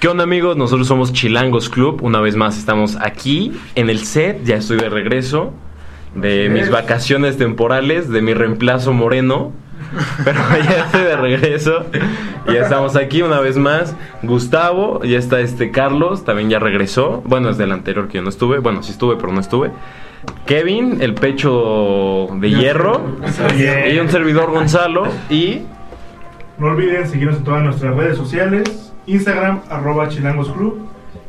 ¿Qué onda amigos? Nosotros somos Chilangos Club. Una vez más estamos aquí en el set. Ya estoy de regreso de mis vacaciones temporales, de mi reemplazo moreno. Pero ya estoy de regreso. Y ya estamos aquí una vez más. Gustavo, ya está este Carlos, también ya regresó. Bueno, es del anterior que yo no estuve. Bueno, sí estuve, pero no estuve. Kevin, el pecho de hierro. Y un servidor Gonzalo. Y No olviden seguirnos en todas nuestras redes sociales. Instagram, arroba Chilangos Club.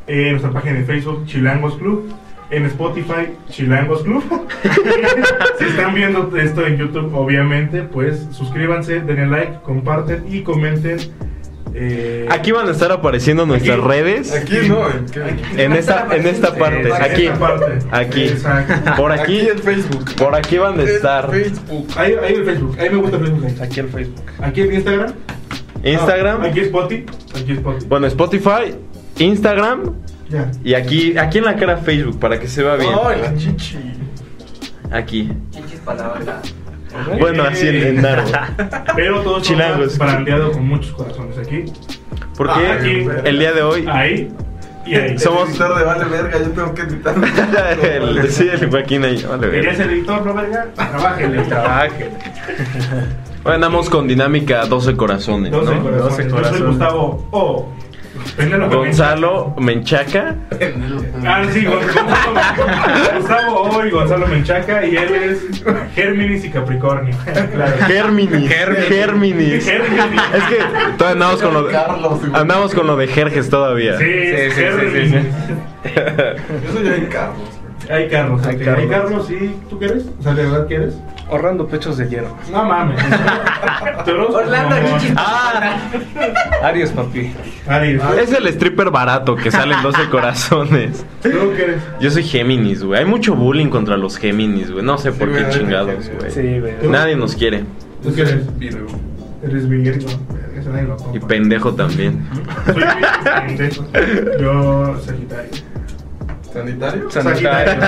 En nuestra página de Facebook, Chilangos Club. En Spotify, Chilangos Club. si están viendo esto en YouTube, obviamente, pues suscríbanse, denle like, comparten y comenten. eh, aquí van a estar apareciendo nuestras Aquí. redes. Aquí no, ¿en esta, en esta parte, aquí, esta parte. aquí, Exacto. por aquí, Aquí en Facebook. por aquí van a estar. Facebook. Ahí, ahí el Facebook, ahí me gusta el Facebook. Aquí en Facebook. Aquí en Instagram. Instagram, Ah, aquí Spotify. Aquí Spotify. bueno, Spotify, Instagram Ya. y aquí, aquí en la cara Facebook para que se vea bien. Ay, la chichi. Aquí. Chichis palabras. Bueno, así en, en. Pero todo Chilangos. está brandeado con muchos corazones aquí. Porque Ah, aquí. el día de hoy Ahí y ahí. Somos- El editor de vale verga, yo tengo que editar. el, sí, el Joaquín ahí. Vale. ¿Querías el editor, no verga? Trabájele. Trabaje. Hoy andamos con dinámica 12 corazones, 12 ¿no? corazones. 12 Yo soy. Gustavo O. Gonzalo Menchaca. Ah, sí. Gustavo O y Gonzalo Menchaca. Y él es Géminis y Capricornio. Claro. Germinis. Germinis. Géminis. Es que todavía andamos con lo de, andamos con lo de Jerjes todavía. Sí, Sí, sí, sí, Géminis. sí, Yo soy Carlos. Hay Carlos. Hay. Carlos. Hay Carlos. ¿Tú quieres? O sea, ¿de verdad quieres? Ahorrando pechos de hierro. No mames. Orlando. Chichis Ah, Aries, papi. Aries. es el stripper barato que sale en 12 corazones. ¿Tú qué eres? Yo soy Géminis, güey. Hay mucho bullying contra los Géminis, güey. No sé por Sí, qué chingados, güey. sí, güey. Nadie nos quiere. ¿Tú qué eres? Virgo. Eres Virgo. Y pendejo también. Soy pendejo. Yo, Sagitario. ¿Sanitario? Sagitario.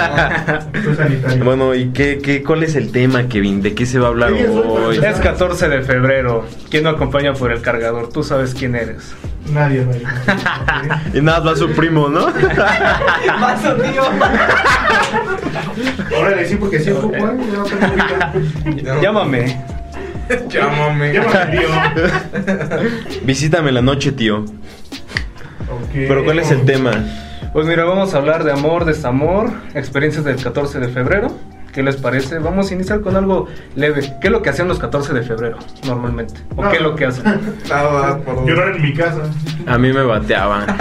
Bueno, ¿y qué, qué, cuál es el tema, Kevin? ¿De qué se va a hablar Sí, hoy? Es 14 de febrero. ¿Quién me acompaña por el cargador? Tú sabes quién eres. Nadie, nadie. Y nada, va su primo, ¿no? Paso, tío. Órale, sí, porque sí ocupo, ¿eh? Llámame. Llámame. Llámame, tío. Visítame la noche, tío. Ok. Pero ¿cuál es el tema? Pues mira, vamos a hablar de amor, desamor, experiencias del 14 de febrero. ¿Qué les parece? Vamos a iniciar con algo leve. ¿Qué es lo que hacían los 14 de febrero normalmente? ¿O qué es lo que hacen? Nada, por Llorar en mi casa. A mí me bateaban.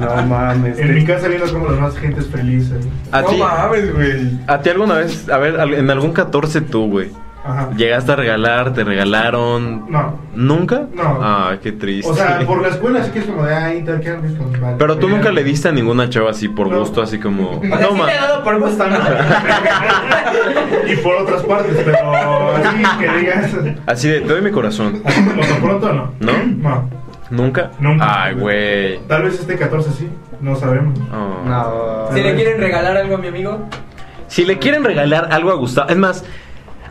No mames. En mi casa viendo cómo las más gente es feliz. ¿eh? ¿A no ti, mames, güey. ¿A ti alguna vez, a ver, al- en algún 14 tú, güey? Ajá. ¿Llegaste a regalar, te regalaron? No. ¿Nunca? No. Ah, qué triste. O sea, por la escuela sí que es como de, ah, intercambios con... Pero tú nunca le diste a ninguna chava así por No. gusto, así como... O sea, sí Toma. le he dado por gusto, ¿no? y por otras partes, pero así que digas... Así de, te doy mi corazón. Como de pronto no. ¿No? No. ¿Nunca? Nunca. Ay, güey. Tal vez este 14 sí, no sabemos. Oh. No. Si le quieren regalar algo a mi amigo, Si le quieren regalar algo a Gustavo, es más,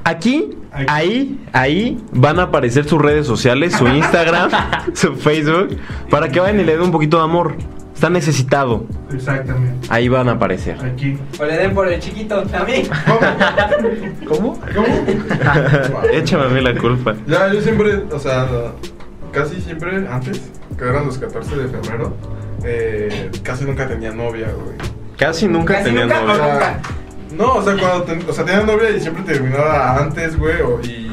aquí, ahí, ahí van a aparecer sus redes sociales, su Instagram, su Facebook, para que vayan y le den un poquito de amor. Está necesitado. Exactamente. Ahí van a aparecer. Aquí. o le den por el chiquito a mí. ¿Cómo? ¿Cómo? Échame a mí la culpa. Ya, yo siempre, o sea, casi siempre antes, que eran los 14 de febrero, eh, casi nunca tenía novia, güey. Casi nunca Casi tenía nunca, novia. o O sea, no, o sea, cuando ten- o sea, tenía novia y siempre terminaba antes, güey, o, y,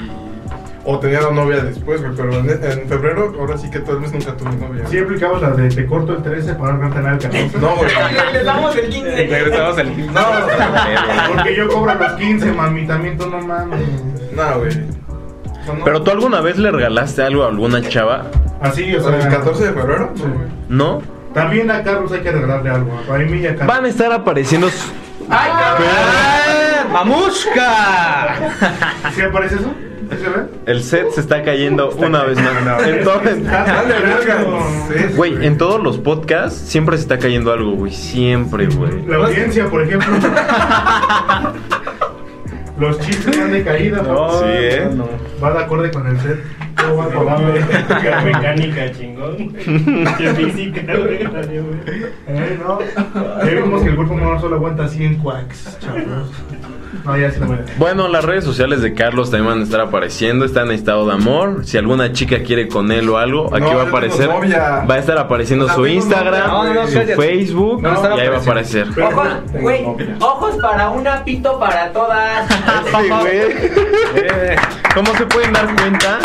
o tenía la novia después, güey, pero en, en febrero, ahora sí que tal vez nunca tuve novia. Sí aplicamos la de te corto el 13 para no tener el 14. No, güey. Le damos el 15. Regresamos al No, o sea, Porque yo cobro los 15, mami, también tú no mames. no, güey. O sea, no. Pero tú alguna vez le regalaste algo a alguna chava, Así, o O sea, el 14 de febrero, Sí. ¿no? También a Carlos hay que regalarle algo. A mí y a Carlos. Van a estar apareciendo. ¡Ay, cabrón! ¡Mamushka! ¿Sí aparece eso? ¿Sí se ve? El set se está cayendo una vez más. En todo- en- Dale, verga. Sí, Güey, en todos los podcasts siempre se está cayendo algo, güey. Siempre, güey. La audiencia, por ejemplo. Los chistes van de caída, No, ¿no? Sí, ¿eh? no, no. Va de acorde con el set. ¿Cómo va acordar? La mecánica, chingón. Qué física, güey. Eh, no. Ya vimos que el cuerpo humano solo aguanta 100 quacks, chavos. No, ya. Bueno, las redes sociales de Carlos también van a estar apareciendo. Está en estado de amor. Si alguna chica quiere con él o algo, aquí No, va a aparecer. Va a estar apareciendo su Instagram, novia, No, no, su cállate. Facebook. No, están y ahí va a aparecer. Ojos, güey, ojos para una, pito para todas. Sí. Eh, ¿Cómo se pueden dar cuenta?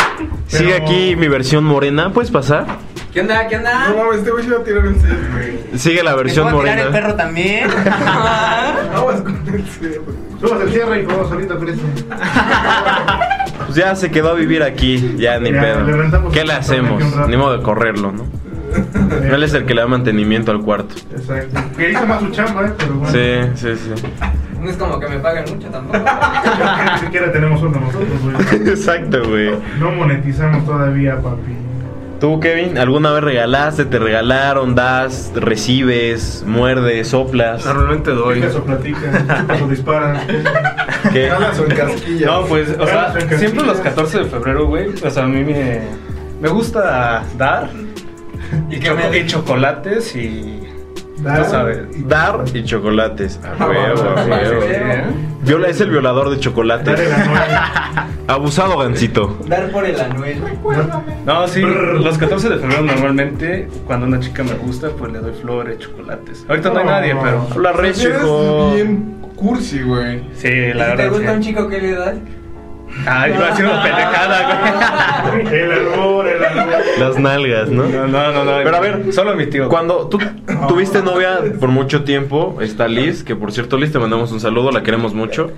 Sigue aquí mi versión morena. ¿Puedes pasar? ¿Qué onda? ¿Qué onda? No mames, este güey se a tirar set, güey. Sigue la ¿Me versión puedo tirar el morena. perro también? Vamos con el. Subas el cierre y como solito crece. Pues ya se quedó a vivir aquí. Ya ni Ya, pedo. ¿Qué le hacemos? Ni modo de correrlo, ¿no? Él es el que le da mantenimiento al cuarto. Exacto. Que hizo más su chamba, ¿eh? Pero bueno. Sí, sí, sí. No es como que me paguen mucho tampoco. Ni siquiera tenemos uno nosotros, güey. Exacto, güey. No monetizamos todavía, papi. ¿Tú, Kevin, alguna vez regalaste, te regalaron, das, recibes, muerdes, soplas? Normalmente doy. Picas o disparas. ¿Qué? O en. No, pues, o sea, siempre los castillas. 14 de febrero, güey, o sea, a mí me, me gusta dar Y que me y chocolates y... Dar. Tú sabes. Dar y chocolates. A huevo, a huevo. Viola es el violador de chocolates. Dar el anual. Abusado, gancito. Dar por el anuel. No, sí, los 14 de febrero normalmente, cuando una chica me gusta, pues le doy flores, chocolates. Ahorita no hay nadie, pero... Hola, Eres Rechico. bien cursi, güey. Sí, ¿Y la si te verdad gusta un chico que le das? Ah, iba una pendejada, güey. El albor, el albor. Las nalgas, ¿no? No, no, no, no. Pero a ver, solo mi tío. Cuando tú tuviste novia por mucho tiempo, está Liz, que por cierto, Liz, te mandamos un saludo, la queremos mucho.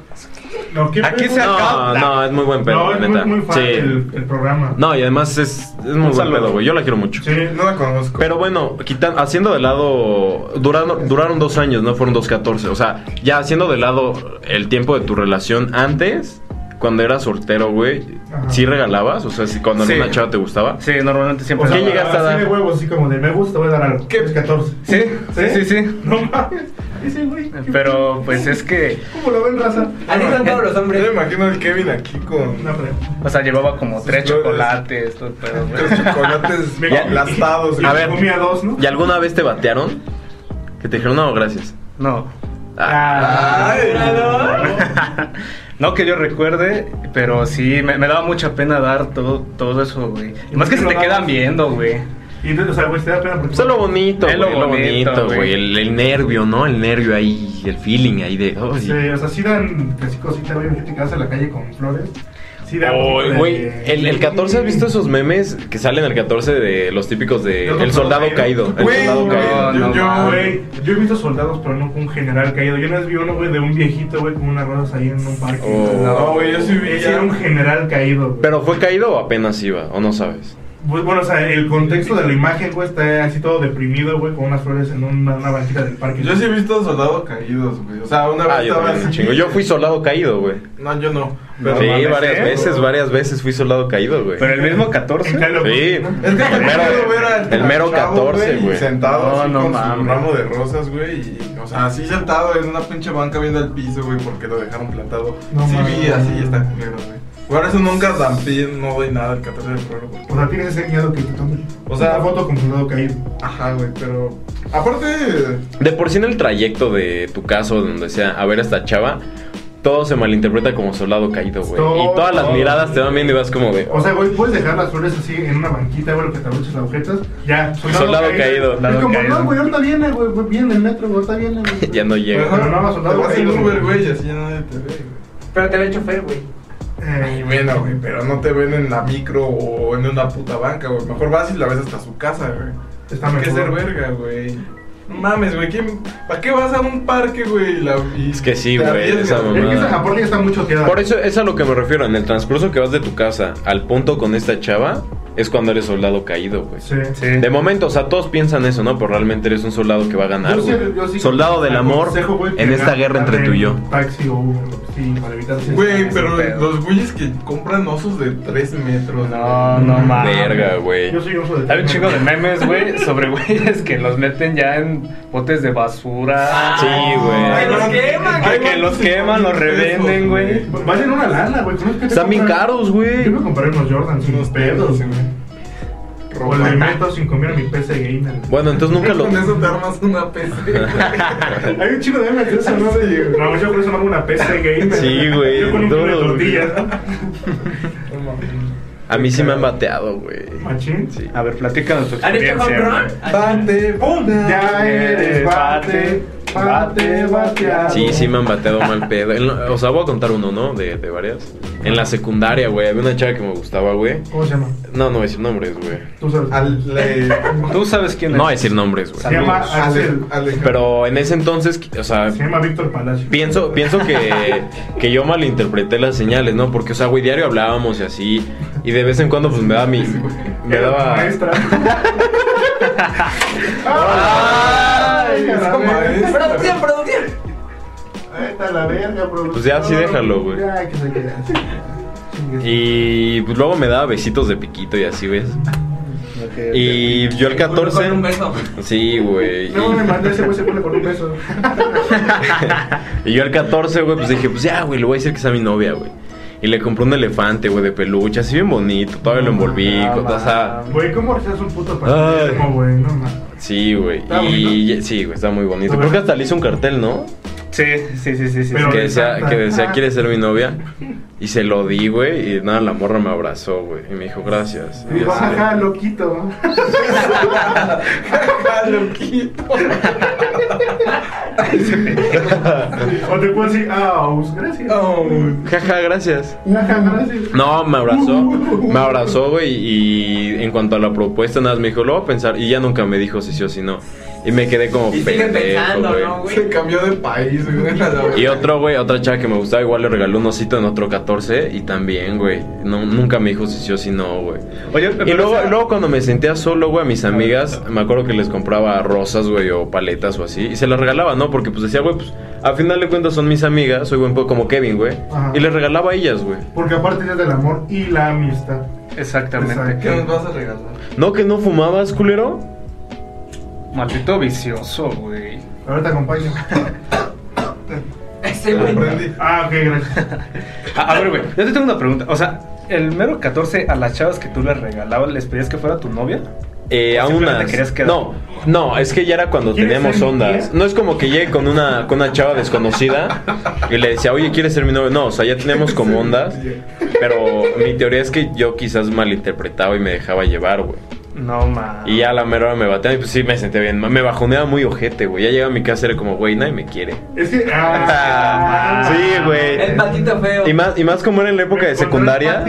No, ¿qué Aquí se No, acaba. no, es muy buen pedo, No, es neta. muy, muy fan Sí. el, el programa. No, y además es, es muy buen saludo. pedo, güey. Yo la quiero mucho. Sí. No la conozco. Pero bueno, quitan, haciendo de lado. Duraron, duraron dos años, no fueron dos catorce. O sea, ya haciendo de lado el tiempo de tu relación antes, cuando eras soltero, güey. ¿sí regalabas? O sea, si cuando Sí. una chava te gustaba. Sí, normalmente siempre. ¿Por qué lo hago. llegaste a dar? Así de huevos, así como de me gusta, voy a dar algo. ¿Qué? Es 14. Sí, sí, sí, sí. No mames. Ese güey. qué Pero pues es que, ¿Cómo lo ven, raza? Así son todos los Yo hombres. me imagino al Kevin aquí con Una pre- o sea, llevaba como Sus tres flores. chocolates, todo el pedo, güey. tres chocolates aplastados. A ver. comía dos, ¿no? ¿Y alguna vez te batearon? Que te dijeron, no, gracias. No. Ah. Ay, No que yo recuerde, pero sí, me, me daba mucha pena dar todo, todo eso, güey. Y más que se te quedan viendo, güey. Y entonces, o sea, güey, te da pena porque. Es lo bonito, Es lo güey, lo bonito, güey. güey. El, el nervio, ¿no? El nervio ahí, el feeling ahí de. "Ay". Sí, o sea, sí dan casi cositas, güey, gente que vas a la calle con flores. Sí un Oh, de- güey, el, el 14, ¿has visto esos memes que salen el 14 de los típicos de ¿El El Soldado Caído? El Güey, Soldado güey, Caído. yo- no yo-. Güey, yo he visto soldados, pero no con un general caído. Yo vez vi uno, güey, de un viejito, güey, con unas rosas ahí en un parque. Oh. No, güey, yo sí vi era un general caído, güey. ¿Pero fue caído o apenas iba? ¿O no sabes? Pues, bueno, o sea, el contexto de la imagen, güey, está así todo deprimido, güey, con unas flores en una, una banquita del parque. Yo sí he visto soldados caídos, güey. O sea, una vez Ah, yo estaba así- chingo. Yo fui soldado caído, güey. No, yo no. Pero Sí, varias ¿eh? veces, varias veces fui soldado caído, güey. Pero el mismo En 14. Calo, Sí. Es que El mero- quiero ver al el mero al chavo, 14, güey. Sentado No, así no con su ramo de rosas, güey. Y, o sea, así sentado en una pinche banca viendo el piso, güey, porque lo dejaron plantado. No sí vi así, está culero, güey. Por eso nunca zampí, no doy nada el 14 de febrero. porque- O sea, tienes ese miedo que te tome. O sea- una foto con soldado caído. Ajá, güey, pero... Aparte... De por sí en el trayecto de tu caso, donde sea, a ver a esta chava, todo se malinterpreta como soldado caído, güey. Todo. Y todas las miradas te van viendo y vas como de. O sea, güey, puedes dejar las flores así en una banquita, güey, lo que te abroches las agujetas. Ya, Soldado caído. Es Soldado como, caído. no, güey, ahorita viene, güey, güey, viene el metro, güey, ahorita viene, güey. ya no llega. Pero no, no, soldado te vas en caído, Uber, güey. güey, y así ya nadie te ve, güey. Pero te ve el chofer, güey. Eh, Y bueno, güey, pero no te ven en la micro o en una puta banca, güey. Mejor vas y la ves hasta su casa, güey. Está Hay que mejor. ser verga, güey. No mames, güey. ¿quién- ¿Para qué vas a un parque, güey? y la- y Es que sí, güey, Es que esa ya está muy choteada. Por eso es a lo que me refiero. En el transcurso que vas de tu casa al punto con esta chava, es cuando eres soldado caído, güey. Sí. Sí. De momento, o sea, todos piensan eso, ¿no? Pero realmente eres un soldado que va a ganar, Yo sí- güey. yo sí Soldado del amor güey, que en esta guerra entre tú y yo. Taxi o sí, para evitar Güey, pero los güeyes que compran osos de 3 metros. No, no mames. Verga, güey. Yo soy un uso de Hay un chingo de memes, güey, sobre güeyes que los meten ya en botes de basura. Sí, güey. Ay, los queman, Que, que los queman, los revenden, güey. Valen una lana, güey. ¿Cómo es que Están bien caros, güey. Yo me compré unos Jordans, unos pedos, güey. O le meto sin comer a mi PC gamer. Bueno, entonces nunca lo. Con eso te armas una PC. Hay un chico de memes de eso, ¿no? De- No, yo por eso me hago una PC gamer. Sí, güey, Yo con un kilo de todos, tortillas. A mí sí me han bateado, güey. Machín. Sí. A ver, platícanos tu ¿Han hecho experiencia. home run? Bate, ¡pum! Ya eres bate, bate, bateado. Sí, sí me han bateado mal pedo. La- o sea, voy a contar uno, ¿no? De, de varias. En la secundaria, güey, había una chava que me gustaba, güey. ¿Cómo se llama? No, no voy a decir nombres, güey. Tú sabes. Al, le, Tú sabes quién es. No voy a decir nombres, güey. Se llama Axel. Ale- Pero en ese entonces, o sea, Se llama Víctor Palacio. pienso, pienso que, que yo malinterpreté las señales, ¿no? Porque, o sea, güey, diario hablábamos y así. Y de vez en cuando, pues me daba mi. Me daba. Maestra. Ay. Producción, producción. Ahí está la verga, bro. Pues ya, sí, déjalo, güey. Ya, que se quede así. Y pues luego me daba besitos de piquito y así, ¿ves? Ok, Y yo el Con un 14. beso. Sí, güey. No me mandé ese güey se pone con un beso. Y yo el 14, güey, pues dije, pues ya, güey, le voy a decir que sea mi novia, güey. Y le compré un elefante, güey, de peluche, así bien bonito. Todavía lo envolví, con- o sea... Güey, ¿cómo haces un puto güey? No mames. Sí, güey. ¿Está Y sí, güey, está muy bonito. Creo que hasta le hice un cartel, ¿no? Sí, sí, sí, sí. Que decía, que decía, ¿quieres ser mi novia? Y se lo di, güey, y nada, la morra me abrazó, güey. Y me dijo, gracias. Y de- jaja, loquito. Jaja, loquito. O te puedo decir, gracias. Oh, Jaja, gracias. Jaja, gracias. No, me abrazó, me abrazó, güey, y en cuanto a la propuesta, nada más me dijo, lo voy a pensar, y ya nunca me dijo si sí o si no. Y me quedé como Y sigue pendejo, pensando, güey. ¿no, güey? Se cambió de país, güey. Y otro, güey, otra chava que me gustaba, igual le regaló un osito en otro 14, y también, güey, no, nunca me dijo si sí o si no, güey. Oye, Y luego, sea, luego cuando me sentía solo, güey, a mis amigas, me acuerdo que les compraba rosas, güey, o paletas o así, y se las regalaba, ¿no? Porque pues decía, güey, pues a final de cuentas son mis amigas, soy buen poco como Kevin, güey, y les regalaba a ellas, güey. Porque aparte es del amor y la amistad. Exactamente. Exacto. ¿Qué nos vas a regalar? ¿No que no fumabas, culero? Maldito vicioso, güey. Ahora te acompaño. Ese güey. Ah, ok, gracias. A, a ver, güey, yo te tengo una pregunta. O sea, el mero 14 a las chavas que tú les regalabas, ¿les pedías que fuera tu novia? Eh, ¿O a unas. No, no, es que ya era cuando ¿Quieres teníamos ondas. No es como que llegue con una, con una chava desconocida y le decía, oye, ¿quieres ser mi novio? No, o sea, ya teníamos como ondas. Pero mi teoría es que yo quizás malinterpretaba y me dejaba llevar, güey. No, ma. Y ya a la mera hora me bateaba y pues sí me senté bien. Me bajoneaba muy ojete, güey. Ya llegaba a mi casa y era como, güey, nadie me quiere. Es que. Ah, Sí, güey. El patito feo. Y más, y más como era en la época de secundaria.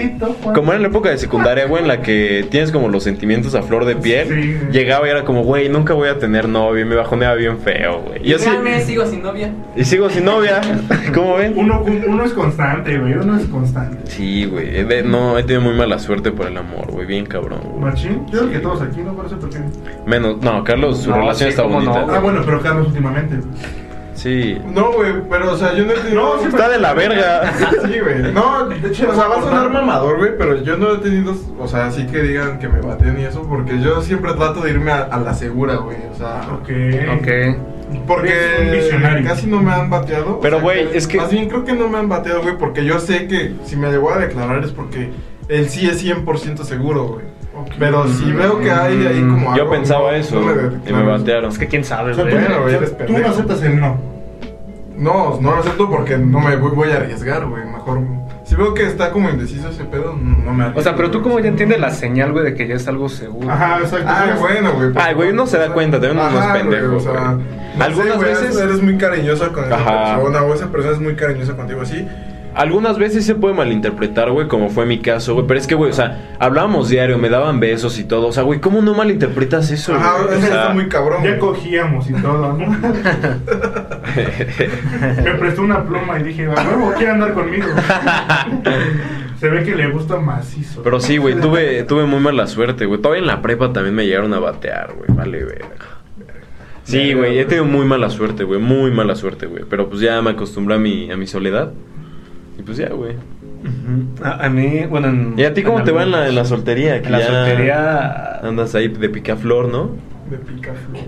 Como era en la época de secundaria, güey, en la que tienes como los sentimientos a flor de piel. Sí. Llegaba y era como, güey, nunca voy a tener novio. Y me bajoneaba bien feo, güey. Y yo sí. Sigo sin novia. Y sigo sin novia. ¿Cómo ven? Uno, uno es constante, güey. Uno es constante. Sí, güey. No, he tenido muy mala suerte por el amor, güey. Bien cabrón, güey. Machín. Yo que todos aquí, ¿no? Por eso, porque. Menos. No, Carlos, su No, relación sí, está cómo bonita. no. Ah, bueno, pero Carlos últimamente. Sí. No, güey, pero o sea, yo no he tenido. No, sí, Está de la verga. Sí, güey. No, de hecho, o sea, va a sonar mamador, güey, pero yo no he tenido, o sea, así que digan que me baten y eso, porque yo siempre trato de irme a, a la segura, güey. O sea, Ok. Ok. Eres un porque visionario. casi no me han bateado. Pero, O sea, güey, es que- Más bien creo que no me han bateado, güey, porque yo sé que si me llegó a declarar es porque él sí es 100% seguro, güey. Ok. Pero si veo que hay ahí como Yo algo, pensaba eso no y me batearon. Es que quién sabe, O sea, güey. tú, o sea, tú pendejo. no aceptas el no. No, no lo acepto porque no me voy, voy a arriesgar, güey. Mejor. Si veo que está como indeciso ese pedo, no me arriesgo. O sea, pero tú como ya entiendes la señal, güey, de que ya es algo seguro. Ajá, exacto. Ah, bueno, güey. Ay, güey, uno se da cuenta, también uno no es Ajá, güey, O sea, güey. no Algunas sé, güey, veces- eres muy cariñoso con esa Ajá. persona o esa persona es muy cariñosa contigo así. Algunas veces se puede malinterpretar, güey, como fue mi caso, güey. Pero es que, güey, o sea, hablábamos diario, me daban besos y todo. O sea, güey, ¿cómo no malinterpretas eso, Ajá, güey? O sea, está muy cabrón. Ya güey. cogíamos y todo, ¿no? Me prestó una pluma y dije, a huevo, quiere andar conmigo. Se ve que le gusta macizo. Pero sí, güey, tuve, tuve muy mala suerte, güey. Todavía en la prepa también me llegaron a batear, güey. Vale, verga. Sí, güey, he tenido muy mala suerte, güey. Muy mala suerte, güey. Pero pues ya me acostumbré a mi, a mi soledad. Y pues ya, güey. A, a mí, bueno. en- ¿Y a ti cómo en te va en la, en la soltería? Que En la ya soltería. Andas ahí de picaflor, ¿no? De picaflor.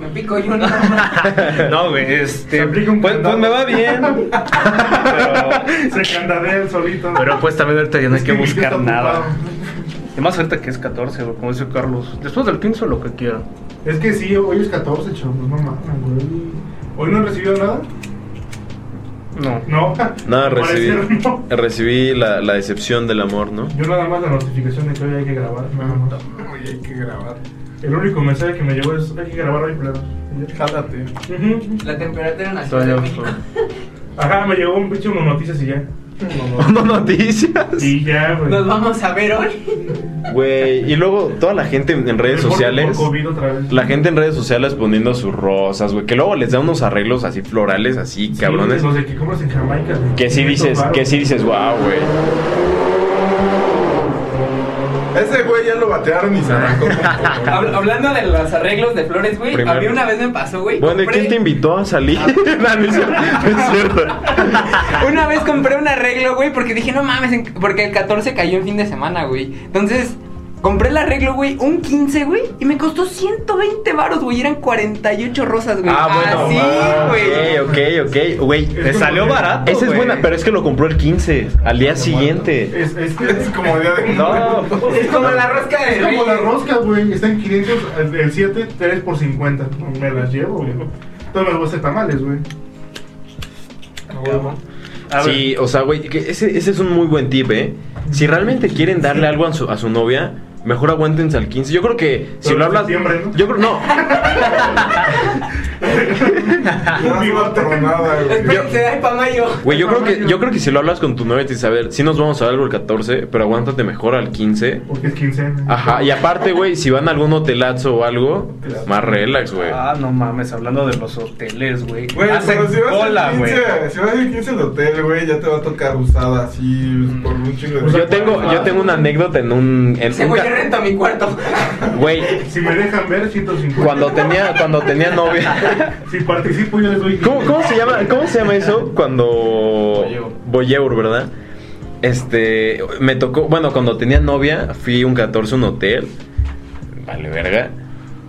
Me pico yo no. No, güey, este. Pues, pues me va bien. pero, Se candadea el solito. pero pues también ahorita ya no hay Es que buscar nada. Y más ahorita que es 14, güey, como dice Carlos. Después del 15, lo que quieran. Es que sí, hoy es 14, chavos. No mames, güey. ¿Hoy no han recibido nada? No. No. Nada, recibí, parecer, no. recibí la, la decepción del amor, ¿no? Yo nada más la notificación de que hoy hay que grabar. Nada más. Oye, hay que grabar. El único mensaje que me llegó es hay que grabar hoy, ya. Jálate. La temperatura en la México. Ajá, me llegó un pinche noticias y ya. No noticias. Y ya, güey. Nos vamos a ver hoy. Güey, y luego toda la gente en redes sociales. por COVID otra vez. La gente en redes sociales poniendo sus rosas, güey. Que luego les da unos arreglos así florales, así, Sí, cabrones. Los de que compras en Jamaica. güey. Que sí 500 dices, que sí dices, wow, güey. Ese güey ya lo batearon y se arrancó Hablando de los arreglos de flores, güey. Primero. A mí una vez me pasó, güey. Bueno, ¿y compré- quién te invitó a salir? no, no es cierto. no es cierto. Una vez compré un arreglo, güey, porque dije, no mames, porque el 14 cayó en fin de semana, güey. Entonces, compré el arreglo, güey, un 15, güey, y me costó 120 varos, güey. Eran 48 rosas, güey. Ah, bueno. Así, ah, güey. Ok, ok, ok. Güey, Le salió barato. esa es buena, pero es que lo compró el 15, al día siguiente. Es, es, que Es como día de No, Es como la rosca de Es como la rosca, güey. Está en 500, el, el 7, 3 por 50. Me las llevo, güey. Todos me gustan tamales, güey. A ver. Sí, o sea, güey, que ese, ese es un muy buen tip, ¿eh? Si realmente quieren darle algo a su, a su novia, mejor aguántense al 15. Yo creo que si lo hablas. ¿no? Yo creo, no. Güey. Espérense, ay, pa' mayo. Güey, yo creo que yo creo que si lo hablas con tu novia te dice, a ver, sí nos vamos a dar algo el 14, pero aguántate mejor al 15. Porque es quincena. Ajá, y aparte, güey, si van a algún hotelazo o algo, más relax, güey. Ah, no mames, hablando de los hoteles, güey. Güey, pero si vas cola, al güey. 15, si vas al 15 al hotel, güey, ya te va a tocar usada así por un chingo de Yo tengo, yo tengo una anécdota en un, en Ese un yo rento mi cuarto. güey, Si me dejan ver, 150. cuando tenía, cuando tenía novia. Si participo, yo les doy. ¿Cómo, cómo se llama, cómo se llama eso? Cuando Voyeur, ¿verdad? Este, me tocó, bueno, cuando tenía novia, fui un 14 a un hotel. Vale, verga.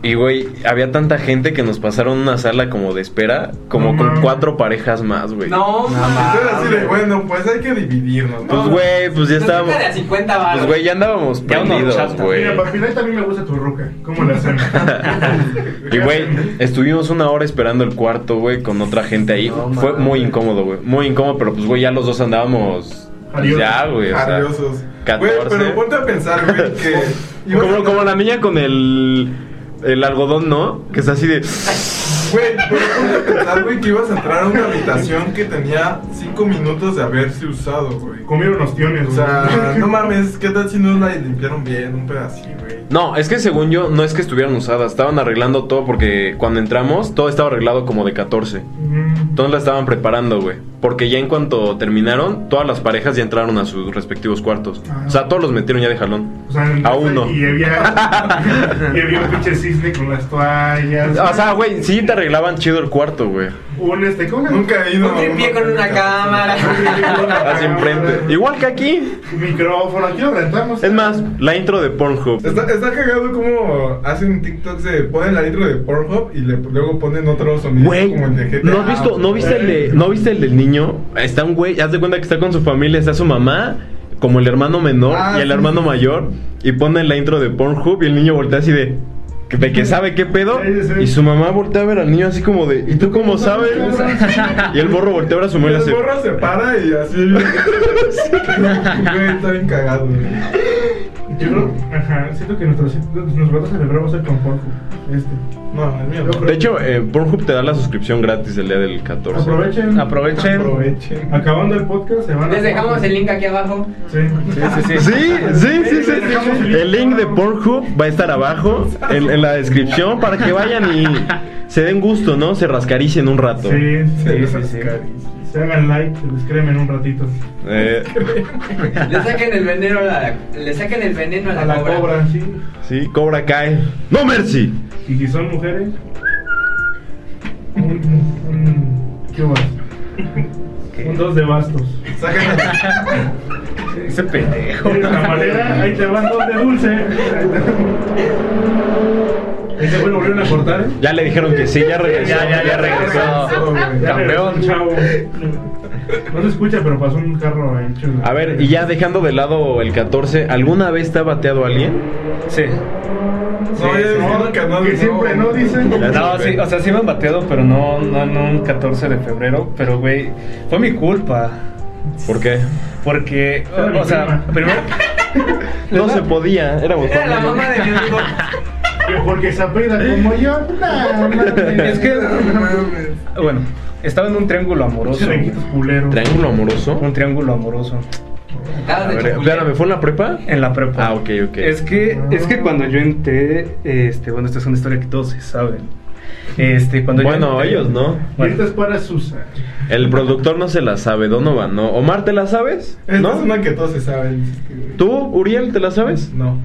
Y, güey, había tanta gente que nos pasaron una sala como de espera, como No con cuatro parejas más, güey. No, mames. Entonces así de, bueno, pues hay que dividirnos, Pues, ¿no? güey, pues ya estábamos. de a 50 varos. Pues, güey, ya andábamos prendidos, güey. Mira, para final también me gusta tu ruca. ¿Cómo le hacen? Y, güey, estuvimos una hora esperando el cuarto, güey, con otra gente ahí. No Fue muy incómodo, güey. Muy incómodo, pero pues, güey, ya los dos andábamos. pues, Adiós. ya, güey. O sea, Ariosos. 14. Güey, pero ponte a pensar, güey, que... como la niña con el. El algodón, ¿no? Que está así de. Güey, pero pensar, güey, que ibas a entrar a una habitación que tenía 5 minutos de haberse usado, güey. Comieron ostiones, O sea, no mames, ¿qué tal si no la limpiaron bien? Un pedacito, güey. No, es que según yo, no es que estuvieran usadas. Estaban arreglando todo porque cuando entramos, todo estaba arreglado como de 14. Mm. Entonces la estaban preparando, güey. Porque ya en cuanto terminaron, todas las parejas ya entraron a sus respectivos cuartos. Ah. O sea, todos los metieron ya de jalón. O sea, A uno. Y había, y había un pinche cisne con las toallas. O sea, güey, sí te arreglaban chido el cuarto, güey. Un este, ¿cómo? Nunca he ido Un tripié con una cámara. Así enfrente. Igual que aquí. Micrófono, aquí lo rentamos. Es más, la intro de Pornhub. Está, está cagado como hacen TikToks de ponen la intro de Pornhub y le, luego ponen otro sonido Güey, como el de GTA. ¿no has visto, no viste el de, no viste el del niño? Está un güey, haz de cuenta que está con su familia, está su mamá, como el hermano menor Ah, y el sí, hermano mayor, y ponen la intro de Pornhub y el niño voltea así de, de que sabe qué pedo, y su mamá voltea a ver al niño así como de, ¿y tú cómo sabes? y el borro voltea a ver a su mamá y el morro se para y así. Güey, está bien cagado, güey. Yo creo, ajá, siento que nuestro, nuestro rato celebramos el con Pornhub. Este. No, el mío. no. De hecho, eh, Pornhub te da la suscripción gratis el día del 14. Aprovechen. Aprovechen. Aprovechen. Acabando el podcast, se van a. Les dejamos el link aquí abajo. Sí. Sí, sí, sí. Sí, sí, sí, sí, sí. El link de Pornhub va a estar abajo en, en la descripción para que vayan y se den gusto, ¿no? Se rascaricen un rato. Sí, sí, sí. sí. Se hagan like, se les cremen un ratito. Eh, Le saquen el veneno a la, le saquen el veneno a la, A la cobra, sí. sí, Cobra cae. ¡No mercy! Y si son mujeres, ¿qué más? Un dos de bastos. Sacan Ese pendejo. ¿Quieres la madera? Ahí te van dos de dulce. Ahí te lo volvieron a cortar. ¿eh? Ya le dijeron que sí, ya regresó. Ya, ya, ya regresó. Ya regresó Campeón. chavo. No se escucha, pero pasó un carro ahí. chulo. A ver, y ya dejando de lado el 14, ¿alguna vez te ha bateado alguien? Sí. No, que no. Que siempre no dicen. No, sí, o sea, sí me han bateado, pero no, no en un 14 de febrero. Pero, güey, fue mi culpa. ¿Por qué? Porque, Era o, o sea, primero. No se podía, éramos Era la mamá de mi amigo. Que Porque se apela como yo. No, mames. Es que- No mames. Bueno, estaba en un triángulo amoroso. ¿Triángulo amoroso? Un triángulo amoroso. Acabas A de ver, espérame, ¿fue en la prepa? En la prepa. Ah, ok, ok. Es que, es que cuando yo entré, este, bueno, esta es una historia que todos se saben. Este, cuando yo Bueno, entré- ellos no. Bueno, esta es para Susan. El productor no se la sabe, Donovan, ¿no? Omar, ¿te la sabes? Esta ¿No? es una que todos se saben. ¿Tú, Uriel, te la sabes? No.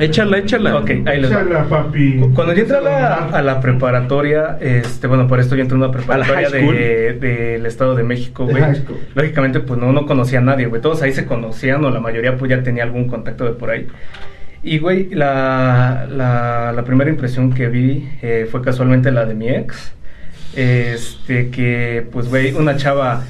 Échala, échala. Ok, ahí les. Échala, papi. Cu- Cuando yo entré a la, a la preparatoria, este, bueno, por esto yo entré a una preparatoria school? de- del Estado de México, De güey. Lógicamente, pues no, no conocía a nadie, güey. Todos ahí se conocían o la mayoría pues ya tenía algún contacto de por ahí. Y, güey, la, la, la primera impresión que vi eh, fue casualmente la de mi ex. Este, que, pues, güey, una chava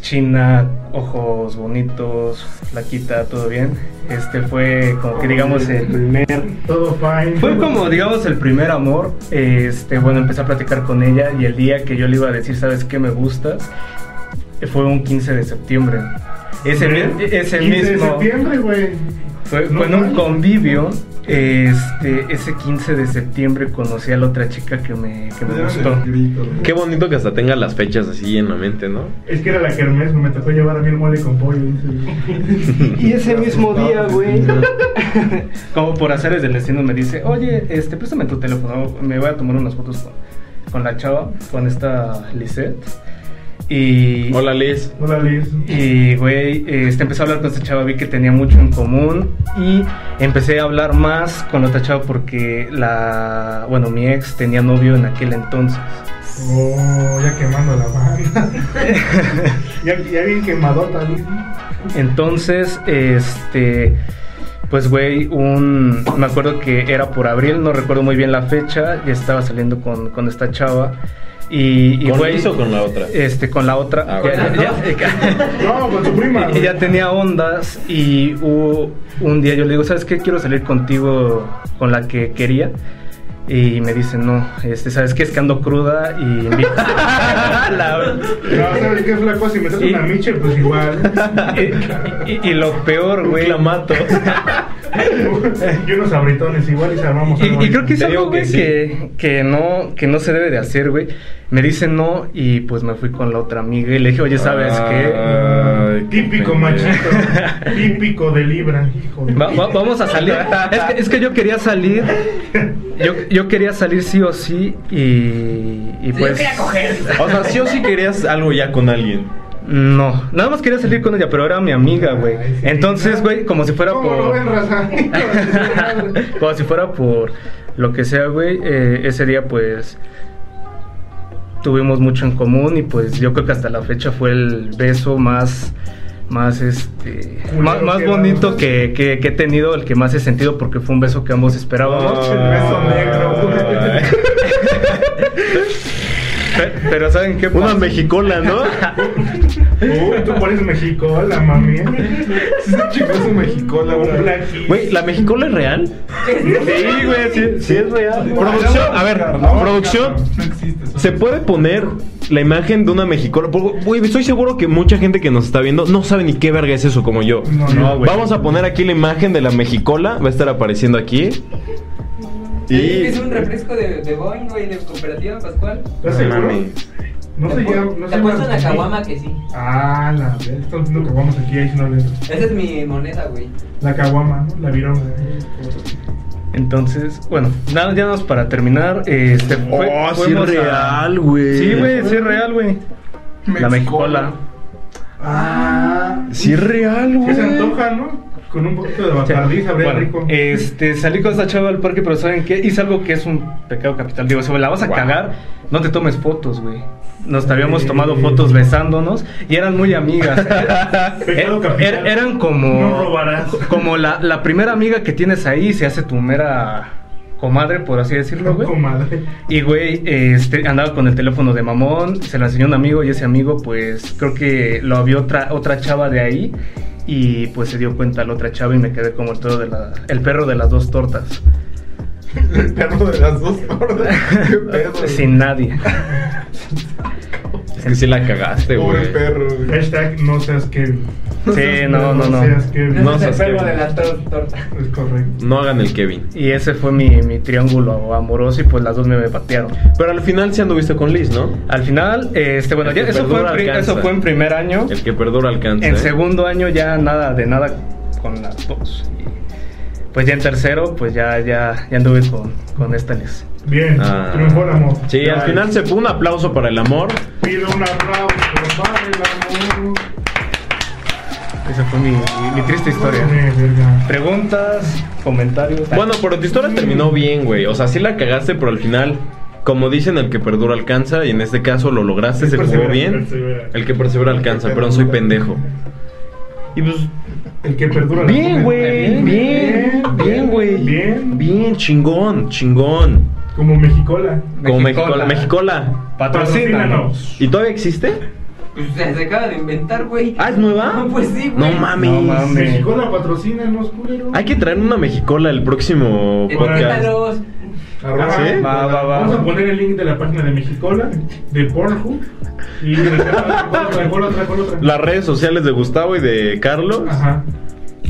china, ojos bonitos, flaquita, todo bien. Este fue como que digamos el primer Todo fine. fue como, digamos, el primer amor. Este, bueno, empecé a platicar con ella y el día que yo le iba a decir, ¿sabes qué me gustas? Fue un 15 de septiembre. Ese, mi- ese 15 de mismo. septiembre, güey. Fue, No fue en un convivio. Este, ese 15 de septiembre conocí a la otra chica que me, que me gustó. Qué bonito que hasta tenga las fechas así en la mente, ¿no? Es que era la kermés, me tocó llevar a mí el mole con pollo. Y ese mismo día, güey, como por haceres del destino, me dice, oye, este, préstame tu teléfono, me voy a tomar unas fotos con, con la chava, con esta Lisette. Y, Hola, Liz. Hola, Liz. y, güey, este, empecé a hablar con esta chava, vi que tenía mucho en común y empecé a hablar más con la otra chava porque la, bueno, mi ex tenía novio en aquel entonces. Oh, ya quemando la banda. ya, ya bien quemadota, Liz. Entonces, este, pues, güey, un, me acuerdo que era por abril, no recuerdo muy bien la fecha, y estaba saliendo con, con esta chava. Y, y, ¿Con o con la otra? Este, con la otra. Ah, Ya- bueno. ya- No, con su prima. y ya tenía ondas y hubo un día yo le digo, ¿sabes qué? Quiero salir contigo con la que quería. Y me dice, no, este, ¿sabes qué? Es que ando cruda y... La- No, ¿sabes qué, flaco? Si me traes Y- una miche, pues igual. y, y- y lo peor, Un güey... clamato. Y unos abritones igual y se armamos Y, y creo que es algo, que sí. que, que no, que no se debe de hacer, güey. Me dice no y pues me fui con la otra amiga y le dije, oye, ¿sabes qué? Ay, qué Típico machito. Típico de Libra, hijo de. Va- va- vamos a salir. Es que, es que yo quería salir. Yo, yo quería salir sí o sí y, y Yo pues... quería coger. O sea, sí o sí querías algo ya con alguien. No, nada más quería salir con ella, pero era mi amiga, güey. Sí. Entonces, güey, como si fuera ¿Cómo lo por... ven, raza? Como si fuera por lo que sea, güey. eh, ese día, pues, tuvimos mucho en común y pues yo creo que hasta la fecha fue el beso más, más, este, más, más que bonito que, que- que he tenido, el que más he sentido porque fue un beso que ambos esperábamos. El beso negro, Pero ¿saben qué Una pasa? mexicola, ¿no? Uy, tú pones México, la mami. Sí, ese chico es un mexicola, Un güey. Güey, ¿la mexicola es real? Sí, güey, sí, sí es real. Producción, a ver, No, producción. No existe. eso. ¿Se puede poner la imagen de una mexicola? Porque, Güey, estoy seguro que mucha gente que nos está viendo no sabe ni qué verga es eso como yo. No, no, güey. Vamos a poner aquí la imagen de la mexicola. Va a estar apareciendo aquí. Es un refresco de, de Boeing, güey, de cooperativa Pascual. ¿Estás seguro? mames. No se llama. No Te llama- una caguama que sí. Ah, la verdad. Están diciendo caguamas aquí, ahí si no le. Esa es mi moneda, güey. La caguama, ¿no? La viroma. Entonces, bueno, nada, ya nos para terminar. Este, fue- Oh, sí es real, güey. Sí, güey, sí es real, güey. La Mexicola. Ah, Sí, es real, que se güey. antoja, ¿no? Con un poquito de bacardí, sabría Bueno, rico. este, salí con esta chava al parque, pero ¿saben qué? Hice algo que es un pecado capital. Digo, si me la vas a Wow. cagar, no te tomes fotos, güey. Nos habíamos Eh. tomado fotos besándonos y eran muy amigas. Pecado Er- capital. er- eran como. No robarás. Como la, la primera amiga que tienes ahí se hace tu mera comadre, por así decirlo, güey. Comadre. Y güey, este, andaba con el teléfono de mamón, se lo enseñó un amigo y ese amigo pues creo que lo vio otra, otra chava de ahí y pues se dio cuenta la otra chava y me quedé como el, perro de la, el perro de las dos tortas. El perro de las dos gordas. Qué pedo. Sin nadie. Es que sí la cagaste, Pobre güey. perro, güey. Hashtag no seas Kevin. Sí, no, no, no. seas Kevin. No No seas es el Kevin. de la tor- torta. Es correcto. No hagan el Kevin. Y ese fue mi, mi triángulo amoroso y pues las dos me patearon. Pero al final sí anduviste con Liz, ¿no? Al final, este, bueno, ya, eso, fue en eso fue en primer año. El que perdura alcanza. En ¿eh? segundo año ya nada de nada con las dos. Y, pues ya en tercero, pues ya, ya, ya anduve con, con esta Liz. Bien, Ah. triunfó el amor. Sí, al final se fue un aplauso para el amor. Pido un aplauso para el amor. Esa fue mi, mi- mi triste historia. Preguntas, comentarios. Bueno, pero tu historia terminó bien, güey. O sea, sí la cagaste, pero al final, como dicen, el que perdura alcanza. Y en este caso lo lograste, se jugó bien. persevera. El que persevera alcanza, pero soy pendejo. Y pues, El que perdura. bien, güey. Bien, bien, güey. Bien. Bien, chingón, chingón. Como Mexicola. Como Mexicola. Mexicola. Mexicola. Patrocínanos. ¿Y todavía existe? Pues se, se acaba de inventar, güey. Ah, ¿es nueva? No, pues sí, No güey. mames. No mames. Mexicola patrocínanos, culero. Hay que traer una Mexicola el próximo podcast. Etiquétalos. Arroba. ¿Sí? Va, va, va. Vamos a poner el link de la página de Mexicola, de Pornhub. Y de otra, otra, otra, otra. Las redes sociales de Gustavo y de Carlos. Ajá.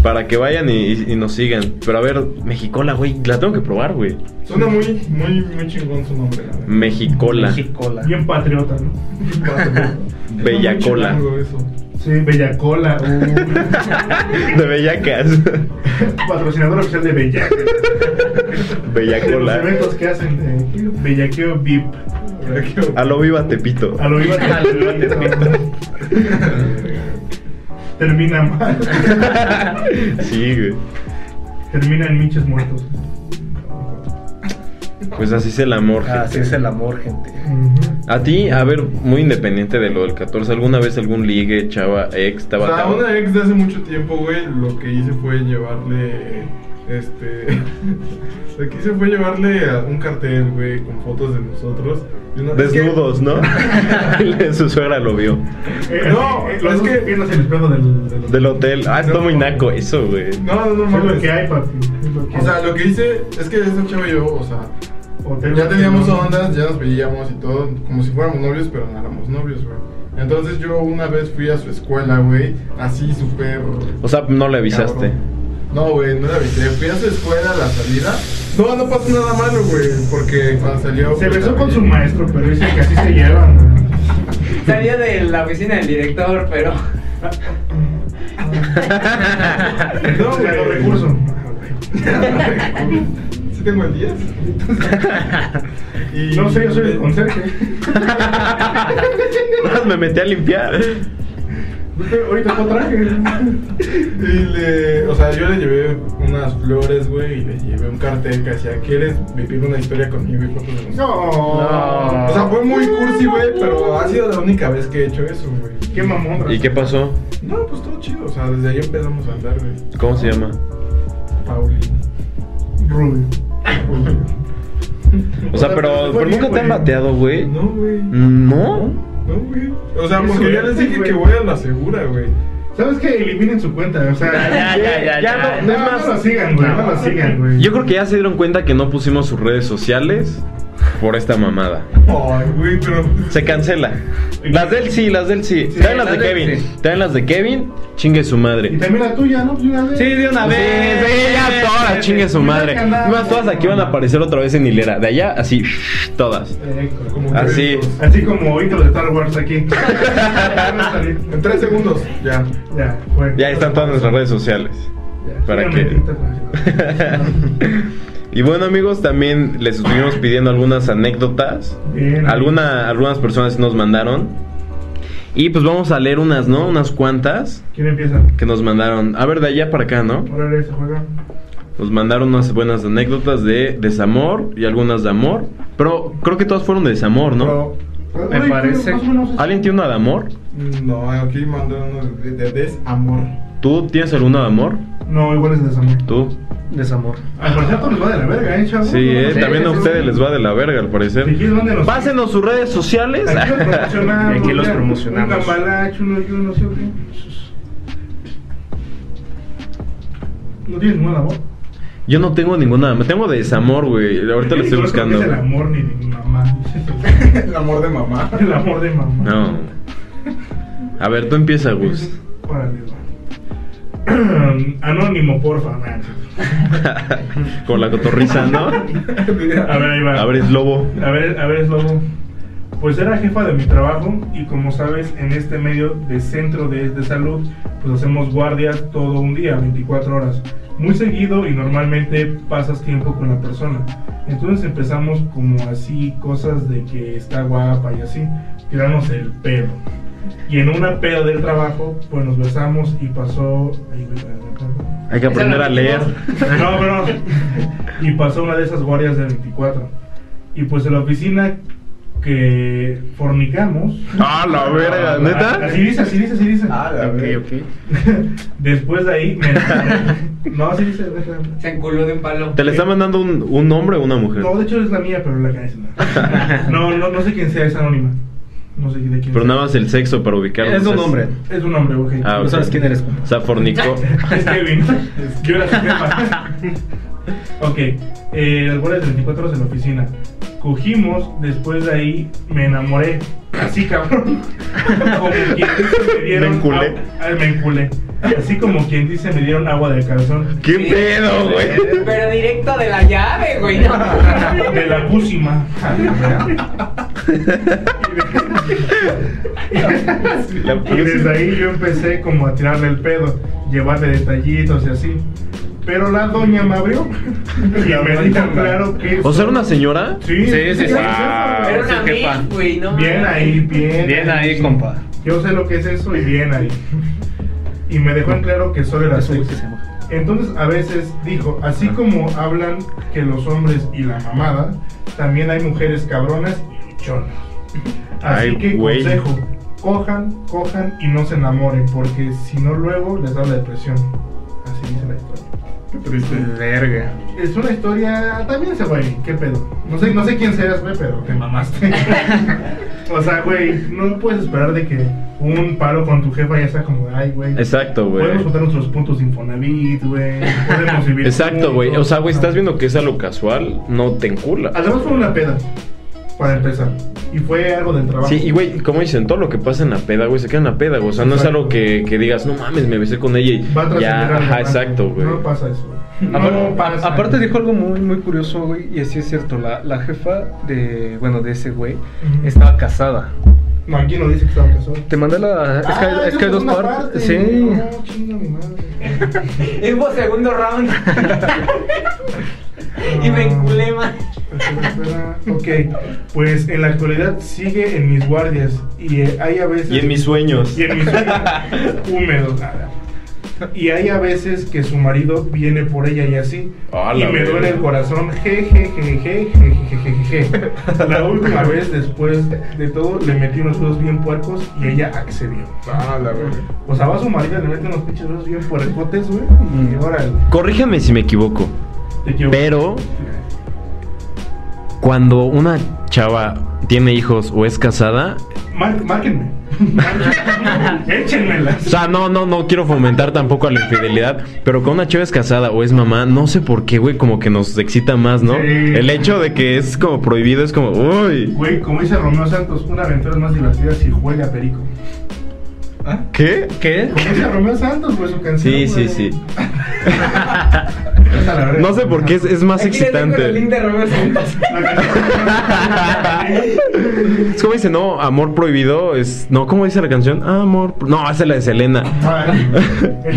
Para que vayan y, y- y nos sigan. Pero a ver, Mexicola, güey. La tengo que probar, güey. Suena muy, muy, muy chingón su nombre. la. Mexicola. Mexicola. Bien patriota, ¿no? Bellacola. Muy chilango eso. Sí, Bellacola. uh, De Bellacas. patrocinador oficial de Bellac. Los Bellacola. eventos que hacen de Bellaqueo VIP. A lo viva Tepito. A lo iba a Termina mal. Sí, güey. Termina en miches muertos. Pues así es el amor, gente. Así es el amor, gente. A ti, a ver, muy independiente de lo del 14, ¿alguna vez algún ligue, chava, ex, O estaba sea, taba? una ex de hace mucho tiempo, güey, lo que hice fue llevarle. Este. Lo que hice fue llevarle a un cartel, güey, con fotos de nosotros. Y una- es que- Desnudos, ¿no? Su suegra lo vio. Eh, No, eh, es los que- en el espejo del, del, Del hotel. Ah, está muy naco eso, güey. No, no, no, Es lo que hay, papi. Es que O sea, lo que hice es que esa chava y yo, o sea, Hotel ya teníamos ondas, ya nos veíamos y todo, como si fuéramos novios, pero no éramos novios, güey. Entonces yo una vez fui a su escuela, güey, así súper... O sea, no le avisaste. cabrón. No, güey, no la avisé. Fui a su escuela a la salida. No, no pasó nada malo, güey, porque cuando salió... Se pues, besó con su maestro, pero dice que así se llevan. Salió de la oficina del director, pero. No, güey, los recursos. ¿Sí tengo el 10? y... No sé, yo soy el conserje. Más me metí a limpiar. Ahorita no traje. Y le, o sea, yo le llevé unas flores, güey, y le llevé un cartel que decía, ¿quieres vivir una historia conmigo y fotos de nosotros? No. O sea, fue muy cursi, güey, pero ha sido la única vez que he hecho eso, güey. Qué mamón. ¿Y qué pasó? No, pues todo chido, o sea, desde ahí empezamos a andar, güey. ¿Cómo se llama? Pauli. Rubio. O sea, pero, pero nunca te han bateado, güey. No, güey. ¿No? No, güey. O sea, porque ya les dije que voy a la segura, güey. ¿Sabes qué? Eliminen su cuenta. O sea, Ya, ya, ya, ya. no, no, no es no más. la sigan, güey. No la sigan, güey. Yo creo que ya se dieron cuenta que no pusimos sus redes sociales por esta mamada. Ay, güey, pero. Se cancela. Las del sí, las del sí. Sí, Traen las de las Kevin. sí. Traen las de Kevin. Chingue su Y madre. también la tuya, ¿no? Pues una vez. Sí, de una vez. sí, ya todas, chingue su madre. Más todas aquí van a aparecer otra vez en hilera. De allá, así, todas. Perfecto. Como Así. Así como intro de Star Wars aquí. En tres segundos, ya. ya, fue. Ya están todas nuestras redes sociales. Ya, para que-. y bueno amigos, también les estuvimos pidiendo algunas anécdotas. Bien. Alguna, algunas personas nos mandaron. Y pues vamos a leer unas, ¿no? Unas cuantas ¿Quién empieza? que nos mandaron. A ver, de allá para acá, ¿no? Órale, se juega. Nos mandaron unas buenas anécdotas de desamor y algunas de amor. Pero creo que todas fueron de desamor, ¿no? Pero, Me parece- ¿Alguien tiene una de amor? no, aquí mandó uno de, de desamor. ¿Tú tienes alguna de amor? No, igual es de desamor. ¿Tú? Desamor. Al parecer todo les va de la verga, ¿eh, chavos? Sí, eh, Sí, también a sí, ustedes sí. les va de la verga, al parecer. Mándenos. Pásenos sus redes sociales. Aquí los promocionamos. Aquí los promocionamos. Un cambalacho, uno y uno, ¿sí o qué? ¿No tienes ningún amor? Yo no tengo ninguna. Me tengo de desamor, güey. Ahorita lo estoy Yo no buscando. Es el amor ni de mi mamá. El amor de mamá. el amor de mamá. No. A ver, tú empieza, Gus. Órale, va. Anónimo, porfa. man. Con la cotorriza, ¿no? A ver, ahí va. A ver, es lobo. A ver, a ver, es lobo. Pues era jefa de mi trabajo y como sabes, en este medio de centro de, de salud, pues hacemos guardias todo un día, 24 horas. Muy seguido y normalmente pasas tiempo con la persona. Entonces empezamos como así, cosas de que está guapa y así, tirarnos el pedo. Y en una peda del trabajo, pues nos besamos y pasó... Hay que aprender a leer. No, pero. Y pasó una de esas guardias de 24. Y pues en la oficina que fornicamos. Ah, la verga, ¿neta? Así dice, así dice, así dice. Ah, la Ok, verga. ok. Después de ahí me. No, así dice. déjame. Se enculó de un palo. ¿Te le está mandando un, un hombre o una mujer? No, de hecho es la mía, pero la que dice no. No, no, no sé quién sea, es anónima. No sé de quién Pero nada más el sexo para ubicarlo. Es un hombre. Es un hombre, ok. Ah, No sabes quién eres. O sea, fornicó. Es Kevin. Yo era su jefa. ok, eh, las guardias de 24 horas en la oficina. Cogimos, después de ahí me enamoré. Así, cabrón. Como quien dice, me dieron. Me enculé. agua- ah, me enculé. Así como quien dice, me dieron agua del calzón. ¿Qué pedo, güey? Pero directo de la llave, güey. No. De la púsima. Y desde ahí yo empecé como a tirarle el pedo, llevarle detallitos y así. Pero la doña me abrió y me dijo claro que... ¿O sea, era una señora? Sí, Sí, sí, sí. Wow. Era una jefa. güey, no Bien ahí, bien. Bien ahí, compa. Yo sé lo que es eso y bien ahí. Y me dejó en claro que solo era sexo. Entonces a veces dijo, así como hablan que los hombres y la mamada, también hay mujeres cabronas y luchonas. Así Ay, que güey. consejo, cojan, cojan y no se enamoren, porque si no luego les da la depresión. Así dice la historia. Qué triste. Verga. Es una historia, también ese güey, qué pedo. No sé, no sé quién seas, güey, pero te mamaste. o sea, güey, no puedes esperar de que un paro con tu jefa ya sea como, ay, güey. Exacto, güey. Podemos juntar nuestros puntos de Infonavit, güey. Podemos vivir Exacto, güey. O sea, güey, estás viendo que es algo casual, no te encula. Además fue una peda, para empezar. Y fue algo del trabajo. Sí, y güey, como dicen, todo lo que pasa en la peda, güey, se queda en la peda, güey. O sea, no es algo que, que digas, no mames, me besé con ella y Va a ya. Ajá, exacto, güey. No pasa eso. güey. Apar- No pasa. aparte dijo algo muy muy curioso, güey, y así es cierto, la, la jefa de, bueno, de ese güey, estaba casada. No, aquí no dice que estaban casados. Te mandé la... es que, Ah, es que hay dos partes. parte. Sí. No, chinga mi madre. Hubo segundo round. y me enculé mal. ok, pues en la actualidad sigue en mis guardias y eh, hay a veces... Y en mis sueños. Y en mis sueños húmedos. Nada. Y hay a veces que su marido viene por ella y así. Ah, y me duele el corazón. Jejejeje. Je, je, je, la última vez, después de todo, le metí unos dedos bien puercos y ella accedió. Ah, la verdad. O sea, va su marido, le mete unos pinches dedos bien puercotes, güey. Y mm. ahora. Corríjame si me equivoco. Pero cuando una chava tiene hijos o es casada, Mar- márquenme. Échenmelas. o sea, no, no, no quiero fomentar tampoco la infidelidad, pero cuando una chava es casada o es mamá, no sé por qué, güey, como que nos excita más, ¿no? Sí. El hecho de que es como prohibido es como, uy, Güey, como dice Romeo Santos, una aventura es más divertida si huele a perico. ¿qué? ¿Qué? Como dice Romeo Santos, güey, su canción. Sí, sí, güey. sí. No sé por qué es, es más Aquí el link excitante. de Santos. Es como dice, no, amor prohibido es. No, ¿cómo dice la canción? Amor. No, esa es la de Selena.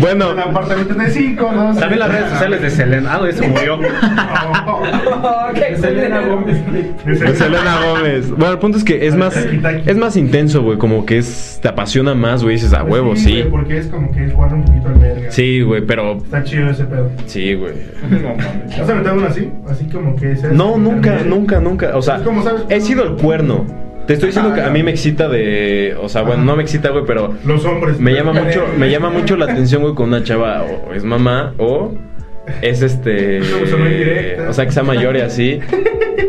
Bueno. El apartamento de 5, ¿no? También las redes sociales de Selena. Ah, no, se murió. Selena Gómez. Selena Gómez. Bueno, el punto es que es más, es más intenso, güey. Como que es, te apasiona más, güey. Dices, a huevo, Pues sí. güey, Porque es como que jugar un poquito al verga. Sí, güey, pero. Está chido ese pedo. Sí, güey. No mames. ¿Has aventado uno así? Así como que. No, nunca, nunca, nunca. O sea, Es como, ¿sabes? he sido el cuerno. Te estoy diciendo Ah, que a mí me excita de. O sea, bueno, no me excita, güey, pero. Los hombres. Me llama mucho, me llama mucho la atención, güey, con una chava o, es mamá o es este, o sea, que sea mayor y así,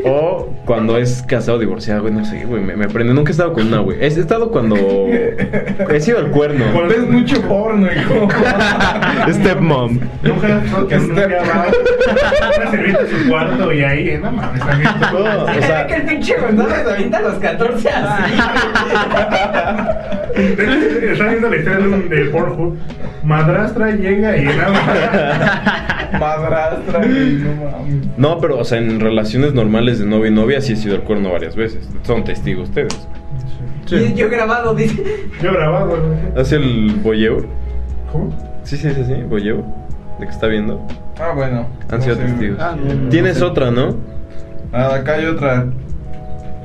o cuando es casado o divorciado, güey, no sé, güey, me, me prende. Nunca he estado con una, güey. He, estado cuando he sido el cuerno. Cuando- Ves mucho porno, hijo. Stepmom. Nunca has estado que Este- nunca va una servita en su cuarto y ahí, eh, no mames, también. No, o Se sea, que el pinche Gonzalo se avienta a los 14 así. Está viendo la historia de un de Pornhub. Madrastra llega y nada más. Madrastra, güey, no mames. no, pero o sea, en relaciones normales de novio y novia sí he sido el cuerno varias veces. Son testigos ustedes. Y yo grabado, dice. Yo he grabado, güey. ¿Hace el voyeur? ¿Cómo? Sí, sí, sí, sí, voyeur. ¿De que está viendo? Ah, bueno. Han No sido sé, testigos. Ah, no, no Tienes sé. otra, ¿no? Ah, acá hay otra.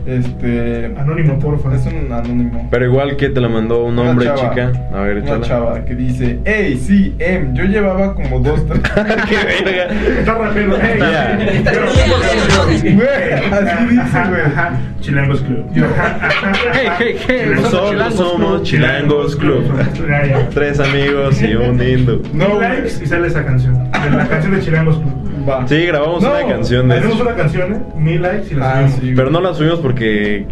Este. Anónimo, porfa. Es un anónimo. Pero igual que te la mandó un hombre, chava. chica. A ver, Una chava que dice: Ey, sí, em, yo llevaba como dos, tres. ¡Qué verga! Está rapeando. Hey, Yo- bien. Güey, así dice, güey. Chilangos Club. Hey, hey, hey. Nosotros somos Chilangos Club. Tres amigos y un hindú. No, likes y sale esa canción. La canción de Chilangos Club. Va. Sí, grabamos No, una canción de Hacemos una canción, ¿eh? Mil likes y la Ah, subimos. sí. Pero no la subimos porque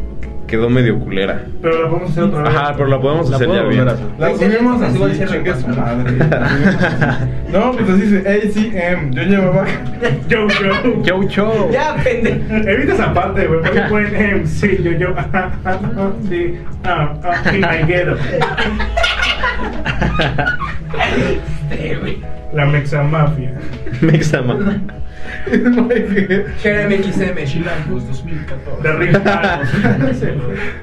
quedó medio culera. Pero la podemos hacer otra vez. Ajá, pero la podemos La hacer ya bien. La subimos así, cierra chingue su madre. Así. No, pues así dice, sí, em, yo llevaba... Yo, yo. Show, show. Ya, pendejo. Evita esa parte, güey. Porque ponen em, sí, yo, yo. Ajá, ajá, ajá, sí. Ah, ah, sí, I get it. La Mexamafia. Mexama. Jeremy XM. Chilangos 2014. De Rick Ramos.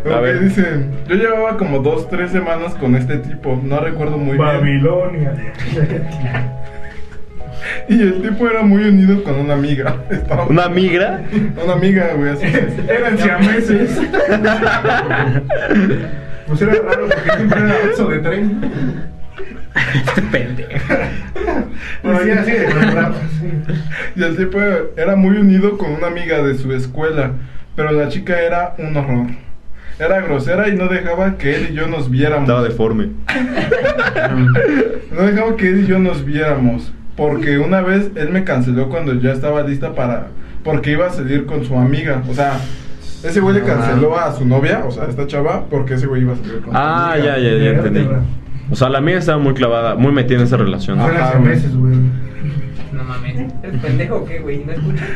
A ver. Ok, dicen, yo llevaba como dos, tres semanas con este tipo, no recuerdo muy bien. Babilonia. Y el tipo era muy unido con una amiga. Estaba- ¿Una migra? Una amiga, güey, así. Eran siameses. Pues era raro porque siempre era eso de tren. Este pendejo. Bueno, ya raro. Y el tipo era muy unido con una amiga de su escuela, pero la chica era un horror. Era grosera y no dejaba que él y yo nos viéramos. Estaba deforme. No dejaba que él y yo nos viéramos. Porque una vez él me canceló cuando ya estaba lista para. Porque iba a salir con su amiga. O sea, ese güey le canceló a su novia, o sea, a esta chava, porque ese güey iba a salir con su Ah, amiga. ya, ya, ya entendí. O sea, la amiga estaba muy clavada, muy metida en esa relación. Eran Ajá, siameses, güey. No mames. ¿Eres pendejo o qué, güey? ¿No escuchas?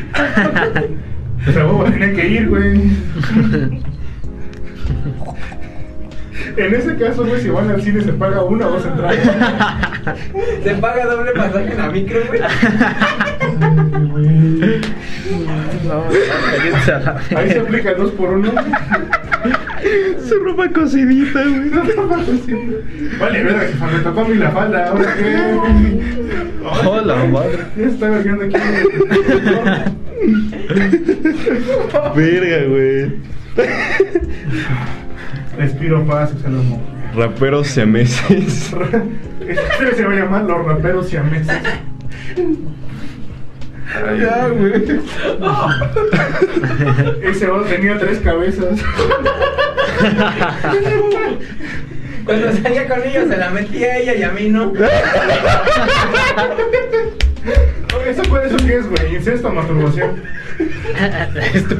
O sea, vos tenía que ir, güey. En ese caso, güey, si van al cine se paga una o dos entradas. Se paga doble pasaje en la micro, güey. No, Ahí se aplica dos por uno. Su ropa cocidita, güey. Vale, verga, se me tocó a mí la falda. ¿Ahora qué? Hola, madre. Ya está vergando aquí. Verga, güey. Respiro paz, exhalamos. Raperos siameses. Este se va a llamar Los Raperos Siameses. Ya, güey. Ese otro tenía tres cabezas. Cuando salía con ellos se la metía a ella y a mí no. Oye, ¿Eso, cuál- ¿Eso qué es, güey? ¿Incesto o masturbación?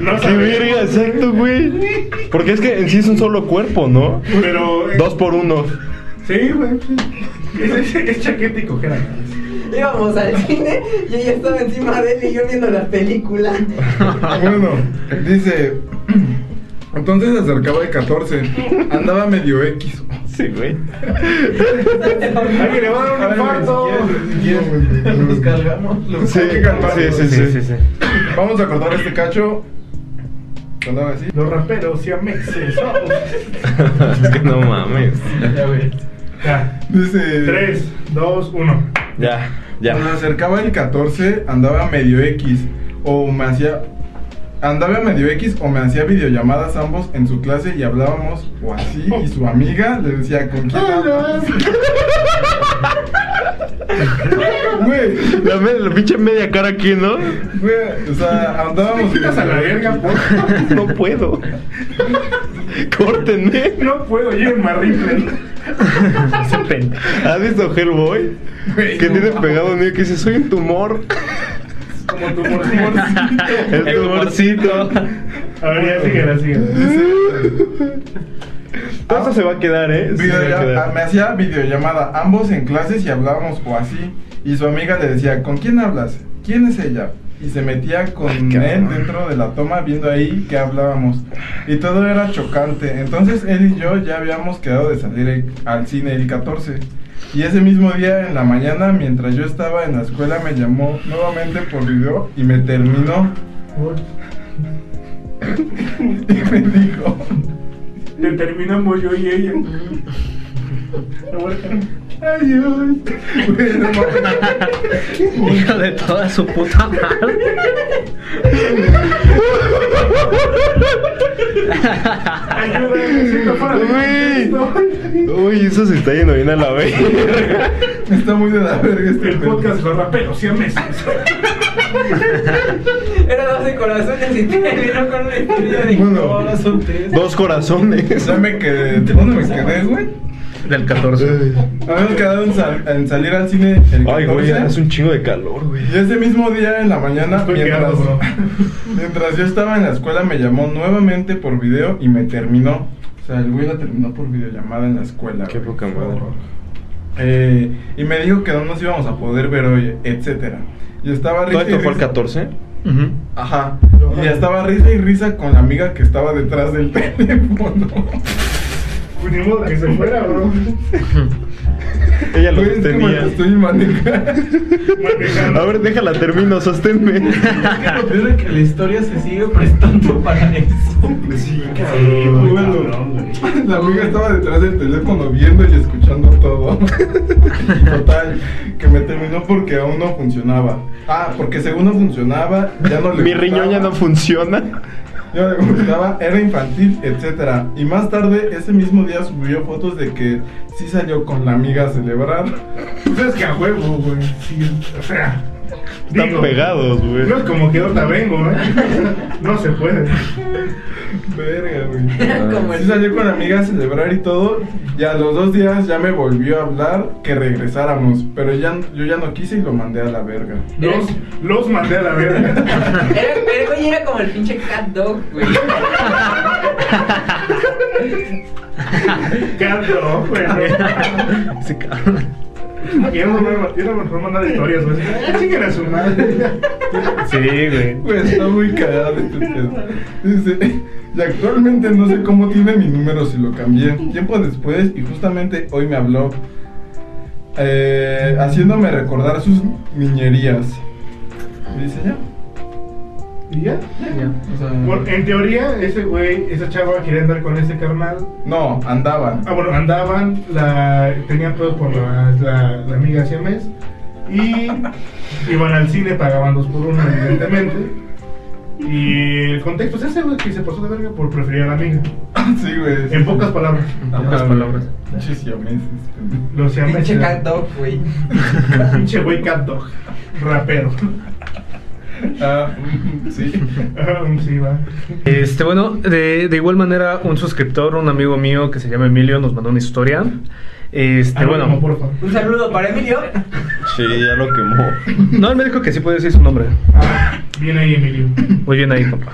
No sabes. verga, exacto, güey. Porque es que en sí es un solo cuerpo, ¿no? Pero. eh, Dos por uno. Sí, güey. sí. Es, es, es chaqueta y cojera. Íbamos al cine y ella estaba encima de él y yo viendo la película. Bueno, dice. Entonces se acercaba el 14. Andaba medio X. Sí, güey. Alguien le va a dar un infarto. Nos cargamos. Sí, hay que calmarnos. Sí, sí, sí. sí, sí. Vamos a cortar este cacho. Cuando haga así. Los raperos siameses. vamos. es que no mames. Ya, güey. Ya. Dice. 3, 2, 1. Ya, ya. Cuando acercaba el 14, andaba medio X. O me hacía. Andaba medio X o me hacía videollamadas ambos en su clase y hablábamos o así. Y su amiga le decía, ¿con quién hablas? Güey, La, me- la pinche media cara aquí, ¿no? güey, o sea, andábamos. Te a la verga, por No puedo. Córtenme. No puedo, llévenme a Ripley. ¿Has visto Hellboy? Güey, Que no tiene pegado un niño que dice, soy un tumor. Como tu morcito. El tumorcito. A ver, ya síguela, síguela. Todo eso se va a quedar, ¿eh? Sí, se va a Videolla- quedar. ah, me hacía videollamada, ambos en clases y hablábamos o así. Y su amiga le decía, ¿con quién hablas? ¿Quién es ella? Y se metía con Ay, él dentro de la toma viendo ahí que hablábamos. Y todo era chocante. Entonces él y yo ya habíamos quedado de salir el- al cine el 14. Y ese mismo día en la mañana, mientras yo estaba en la escuela, me llamó nuevamente por video y me terminó. Y me dijo, Te terminamos yo y ella. Ay, ay. Güey, no mames. Hijo de toda su puta madre. Uy. Uy, eso se está yendo bien a la vez. Está muy de la verga este El pedo. podcast Los raperos siameses. Era 12 corazones y terminó con una historia de Bueno, son tres. Dos corazones. ya me quedé. ¿Dónde me quedé, güey? Del 14. Habíamos quedado en, sal- en salir al cine el 14. Ay, güey, hace un chingo de calor, güey. Y ese mismo día en la mañana, Estoy mientras, quedado, bro. mientras yo estaba en la escuela, me llamó nuevamente por video y me terminó. O sea, el güey la terminó por videollamada en la escuela. Qué güey. poca madre. Eh, y me dijo que no nos íbamos a poder ver hoy, etcétera. Y estaba ¿Todo risa y esto fue el risa- 14? Ujú. Ajá. Y estaba risa y risa con la amiga que estaba detrás del teléfono. Pues ni modo que se fuera, bro. Ella lo Güey, es que me sostenía. la estoy manejando. A ver, déjala, termino, sosténme. Es que lo peor es que la historia se sigue prestando para eso. Sí, Sí, cabrón. muy Bueno, cabrón, güey. la amiga estaba detrás del teléfono viendo y escuchando todo. Y Total, que me terminó porque aún no funcionaba. Ah, porque según no funcionaba, ya no le Mi riñón ya no funciona. Ya no le gustaba, era infantil, etcétera. Y más tarde, ese mismo día subió fotos de que sí salió con la amiga a celebrar. Pues es que a huevo, güey. Sí, o sea. Están digo, pegados, güey. No es como que otra vengo, ¿eh? No se puede. Verga, güey. Como el- Sí salió con la amiga a celebrar y todo. Y a los dos días ya me volvió a hablar que regresáramos. Pero ya, yo ya no quise y lo mandé a la verga. Los, los mandé a la verga. Era, pero, güey, era como el pinche cat dog, güey. Canto, güey. Ese cabrón. Y era mejor, mejor mandar historias, güey. Chinguen a su madre. Sí, güey. Pues está muy cagado este pedo. Dice, y actualmente no sé cómo tiene mi número si lo cambié. Tiempo después, y justamente hoy me habló, eh, haciéndome recordar sus niñerías. Y dice, ya. ¿Y ya? O sea, Por- en teoría, ese güey, esa chava quería andar con ese carnal. no, andaban. Ah, bueno, andaban, la, tenían pedos por la, la, la amiga siamés y iban al cine, pagaban dos por uno, evidentemente. Y el contexto es ese, güey, que se pasó de verga por preferir a la amiga. sí, güey. En pocas palabras. En pocas palabras. Pinches siameses, pendejo. Los siameses. Pinche cat dog, güey. Pinche güey cat dog. Rapero. Ah, sí. Ah, sí, va. Este, bueno, de, de igual manera, un suscriptor, un amigo mío que se llama Emilio, nos mandó una historia. Este, Anónimo, bueno. por favor. Un saludo para Emilio. Sí, ya lo quemó. No, él me dijo que sí puede decir su nombre. Ah, bien ahí, Emilio. Muy bien ahí, papá.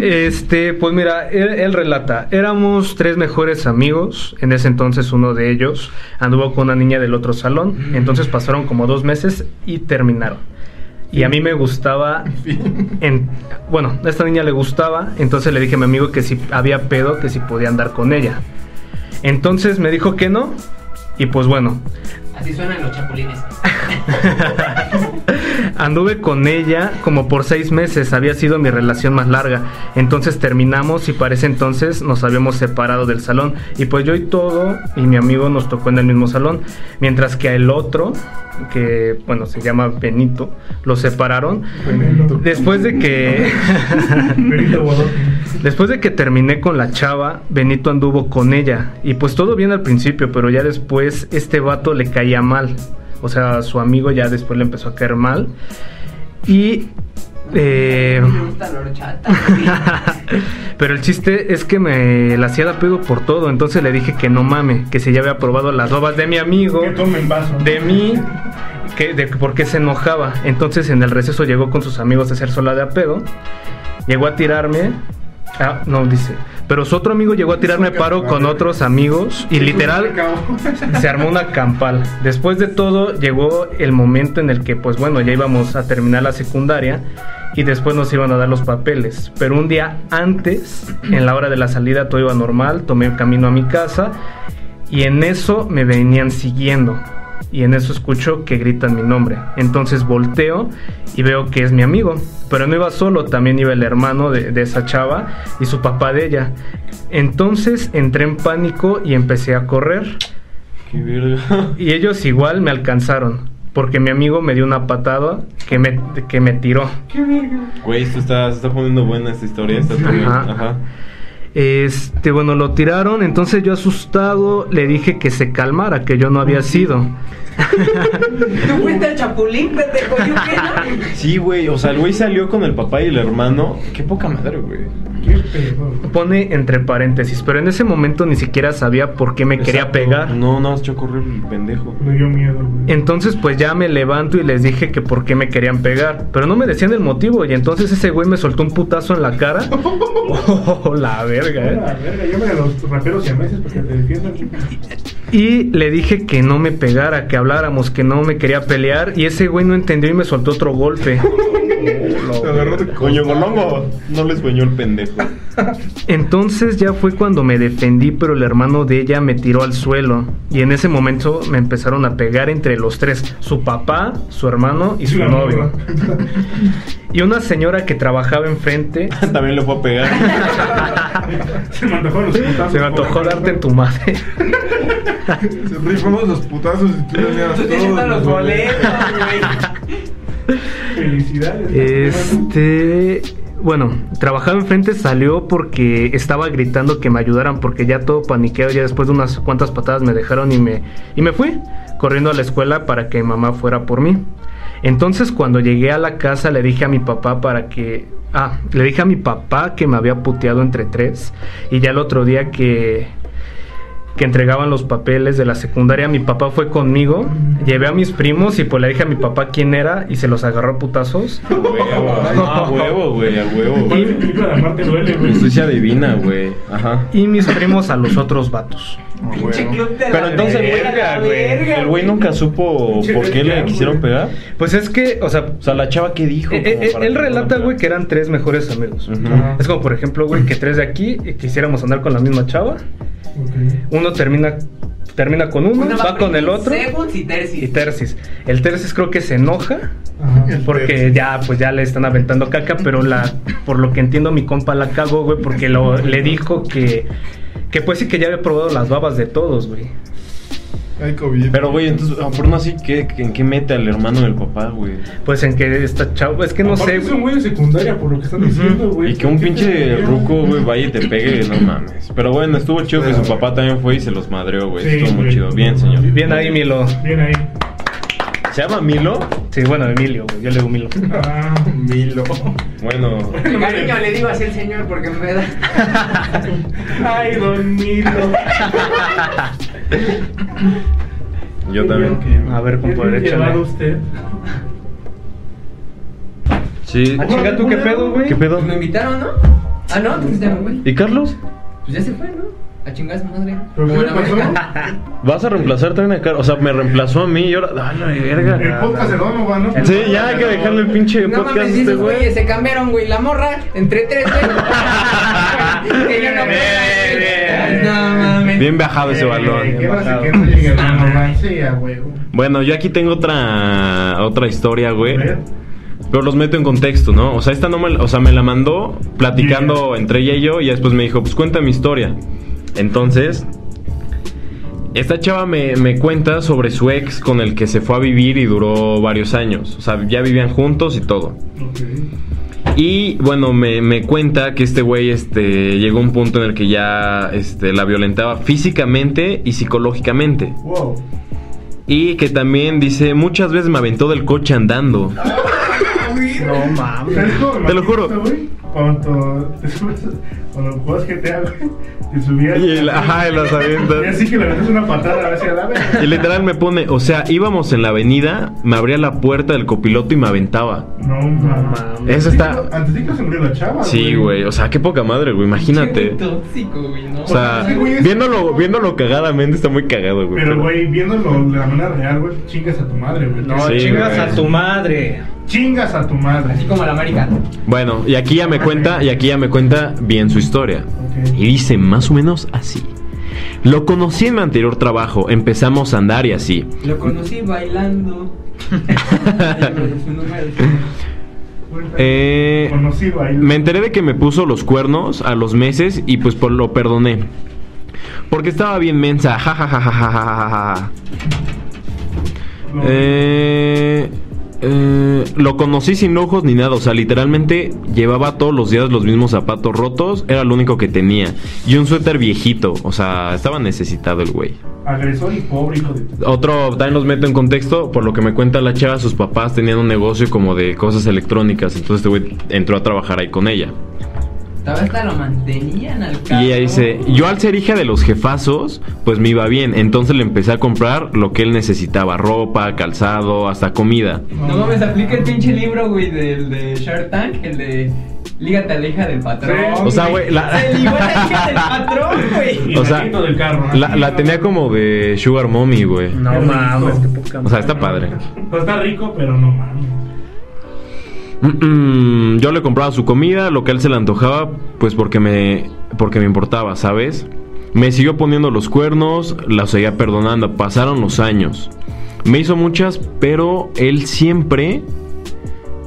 Este, pues mira, él, él relata, éramos tres mejores amigos, en ese entonces uno de ellos anduvo con una niña del otro salón, entonces pasaron como dos meses y terminaron. Y a mí me gustaba, en, bueno, a esta niña le gustaba, entonces le dije a mi amigo que si había pedo, que si podía andar con ella. Entonces me dijo que no. Y pues bueno, Así suenan los chapulines. Anduve con ella como por seis meses, había sido mi relación más larga. Entonces terminamos y para ese entonces nos habíamos separado del salón. Y pues yo y todo y mi amigo nos tocó en el mismo salón. Mientras que el otro, que bueno, se llama Benito, lo separaron. Después de que... Benito. Después de que terminé con la chava, Benito anduvo con ella. Y pues todo bien al principio, pero ya después este vato le caía mal. O sea, su amigo ya después le empezó a caer mal. Y... eh, Me gusta la horchata. pero el chiste es que me la hacía de pedo por todo. Entonces le dije que no mame, que si ya había probado las babas de mi amigo, Que tomen vaso. de mí, que, de por qué se enojaba. Entonces en el receso llegó con sus amigos a hacer sola de a pedo. Llegó a tirarme. Ah, no, dice. Pero su otro amigo llegó a tirarme paro con otros amigos y literal se armó una campal. Después de todo llegó el momento en el que pues bueno, ya íbamos a terminar la secundaria y después nos iban a dar los papeles. Pero un día antes, en la hora de la salida todo iba normal, tomé el camino a mi casa y en eso me venían siguiendo. Y en eso escucho que gritan mi nombre. Entonces volteo y veo que es mi amigo. Pero no iba solo, también iba el hermano de, de esa chava y su papá de ella. Entonces entré en pánico y empecé a correr. Qué verga. Y ellos igual me alcanzaron. Porque mi amigo me dio una patada que me, que me tiró. Güey, esto está, se está poniendo buena esta historia. Está. Ajá. Este, bueno, lo tiraron. Entonces yo asustado le dije que se calmara, que yo no había sido. Tú fuiste el chapulín, pendejo. ¿Yo qué no? Sí, güey. O sea, el güey salió con el papá y el hermano. Qué poca madre, güey. Pone entre paréntesis, pero en ese momento ni siquiera sabía por qué me quería pegar. No, no, a correr el pendejo. Me dio miedo, güey. Entonces pues ya me levanto y les dije que por qué me querían pegar, pero no me decían el motivo y entonces ese güey me soltó un putazo en la cara. Oh, la verga, eh. verga, llámale a los raperos y a meses para que te defiendan. Y le dije que no me pegara, que habláramos, que no me quería pelear y ese güey no entendió y me soltó otro golpe. Te agarró de Coño. Golongo. No le sueñó el pendejo. Entonces ya fue cuando me defendí, pero el hermano de ella me tiró al suelo. Y en ese momento me empezaron a pegar entre los tres, su papá, su hermano y su La novio. Y una señora que trabajaba enfrente También le fue a pegar. Se me antojó los putazos. se me antojó darte en tu madre. Se rifamos los putazos y tú tienes todos los boletos, güey. Felicidades. Este, bueno, trabajaba enfrente salió porque estaba gritando que me ayudaran porque ya todo paniqueado, ya después de unas cuantas patadas me dejaron y me y me fui corriendo a la escuela para que mi mamá fuera por mí. Entonces cuando llegué a la casa le dije a mi papá para que ah, le dije a mi papá que me había puteado entre tres y ya el otro día que que entregaban los papeles de la secundaria, mi papá fue conmigo, llevé a mis primos y pues le dije a mi papá quién era y se los agarró a putazos. A huevo. A huevo, güey. A huevo. ¿Cuál es el película de Amarte duele, güey? Justicia divina, güey. Ajá. Y mis primos a los otros vatos. Pinche club de Pero la entonces, güey, verga, verga, el güey nunca supo Pinche por qué le quisieron güey. pegar. Pues es que, o sea, O sea, la chava que dijo. eh, como eh, para él que relata, fueran a güey, que eran tres mejores amigos. Ujú. Ajá. Es como, por ejemplo, güey, que tres de aquí eh, quisiéramos andar con la misma chava. Ok. Uno termina termina con uno, Una va con el otro Segunds y tercis. y tercis. El tercis creo que se enoja Ajá. porque ya pues ya le están aventando caca, pero la por lo que entiendo mi compa la cagó, güey, porque lo, le dijo que que pues sí que ya había probado las babas de todos, güey. Hay COVID. Pero, güey, entonces, por no así, ¿qué, ¿en qué mete al hermano del papá, güey? Pues en que esta chava, es que no Aparte sé, Es un güey. de secundaria, por lo que están diciendo, güey. Y que un ¿Qué pinche ruco, güey, vaya y te pegue, no mames. Pero bueno, estuvo chido que su papá también fue y se los madreó, güey. Sí, estuvo muy chido. Bien, señor. Bien ahí Milo. Bien ahí. ¿Se llama Milo? Sí, bueno, Emilio, güey, yo le digo Milo. Ah, Milo. Bueno, De cariño le digo así al señor porque me da. Ay, don Milo. yo también. A ver, ¿Qué compadre, échale. usted? Sí. Ah, chinga, ¿tú qué pedo, güey? ¿Qué pedo? Pues me invitaron, ¿no? Ah, no, pues ya me voy. ¿Y Carlos? Pues ya se fue, ¿no? A chingar su madre. ¿Vas a reemplazar también a Carlos? O sea, me reemplazó a mí y ahora. ¡Ah, la El verga! podcast de Donovan, ¿no? Sí, ya hay que dejarle el pinche No podcast a mames, este güey. se cambiaron, güey. La morra entre tres, güey. que yo no bien. No Bien bajado ese Eh, balón. ¿Qué pasa bajado. que no llegue a la romancia, güey? Bueno, yo aquí tengo otra otra historia, güey. Pero los meto en contexto, ¿no? O sea, esta no me, o sea, me la mandó platicando Yeah. entre ella y yo y después me dijo, pues cuenta mi historia. Entonces, esta chava me, me cuenta sobre su ex con el que se fue a vivir y duró varios años. O sea, ya vivían juntos y todo. Ok. Y bueno, me, me cuenta que este güey este, llegó a un punto en el que ya este, la violentaba físicamente y psicológicamente. Wow. Y que también dice, muchas veces me aventó del coche andando. No mames. ¿Sabes cómo me Te lo juro. Cuando te subes, cuando juegas GTA, güey, te subías. Y el- ajá, y las avientas. Y así que le metes una patada hacia la vez. Y literal me pone, o sea, íbamos en la avenida, me abría la puerta del copiloto y me aventaba. No, mames. Eso está... Antes de que se murió la chava. Sí, güey, o sea, qué poca madre, güey, imagínate. Qué tóxico, güey, ¿no? O sea, Sí, güey, es- viéndolo, viéndolo cagadamente está muy cagado, güey. Pero, pero- güey, viéndolo de la manera real, güey, chingas a tu madre, güey. No, Sí, chingas güey. a tu madre. Chingas a tu madre. Así como la América. Bueno, y aquí ya me cuenta, y aquí ya me cuenta bien su historia. Y dice más o menos así. Lo conocí en mi anterior trabajo, empezamos a andar y así. Lo conocí bailando. Eh, Conocí me enteré de que me puso los cuernos a los meses y pues por lo perdoné. Porque estaba bien mensa. Ja, ja, ja, ja, ja, ja, ja, ja. No. Eh, eh, lo conocí sin ojos ni nada, o sea, literalmente llevaba todos los días los mismos zapatos rotos, era lo único que tenía. Y un suéter viejito, o sea, estaba necesitado el güey. Agresor y pobre hijo de Otro, también los meto en contexto, por lo que me cuenta la chava, sus papás tenían un negocio como de cosas electrónicas, entonces este güey entró a trabajar ahí con ella. Vez hasta lo mantenían al Y cabo. ella dice, yo al ser hija de los jefazos, pues me iba bien, entonces le empecé a comprar lo que él necesitaba, ropa, calzado, hasta comida. No mames, aplica el pinche libro, güey, del de Shark Tank, el de Lígate a la hija del patrón. Sí. O sea, güey, la- Se ligó a la hija del patrón, güey. Y O sea, Naquito del carro, La, Naquito. la tenía como de Sugar Mommy, güey. No mames, qué poca O sea, está padre. Pues está rico, pero no mames. Yo le compraba su comida, lo que a él se le antojaba, pues porque me, porque me importaba, ¿sabes? Me siguió poniendo los cuernos, la seguía perdonando, pasaron los años. Me hizo muchas, pero él siempre...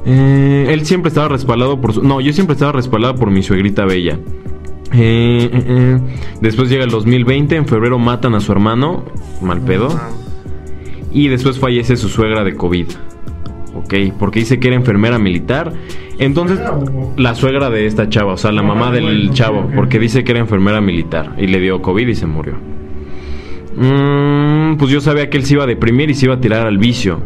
eh, él siempre estaba respaldado por su... No, yo siempre estaba respaldado por mi suegrita bella. Eh, eh. Después llega el 2020, en febrero matan a su hermano, mal pedo. Y después fallece su suegra de COVID. Ok, porque dice que era enfermera militar. Entonces, ¿Suegra o- la suegra de esta chava, o sea, la Ah, mamá del chavo, porque dice que era enfermera militar y le dio COVID y se murió. Mm, pues yo sabía que él se iba a deprimir y se iba a tirar al vicio.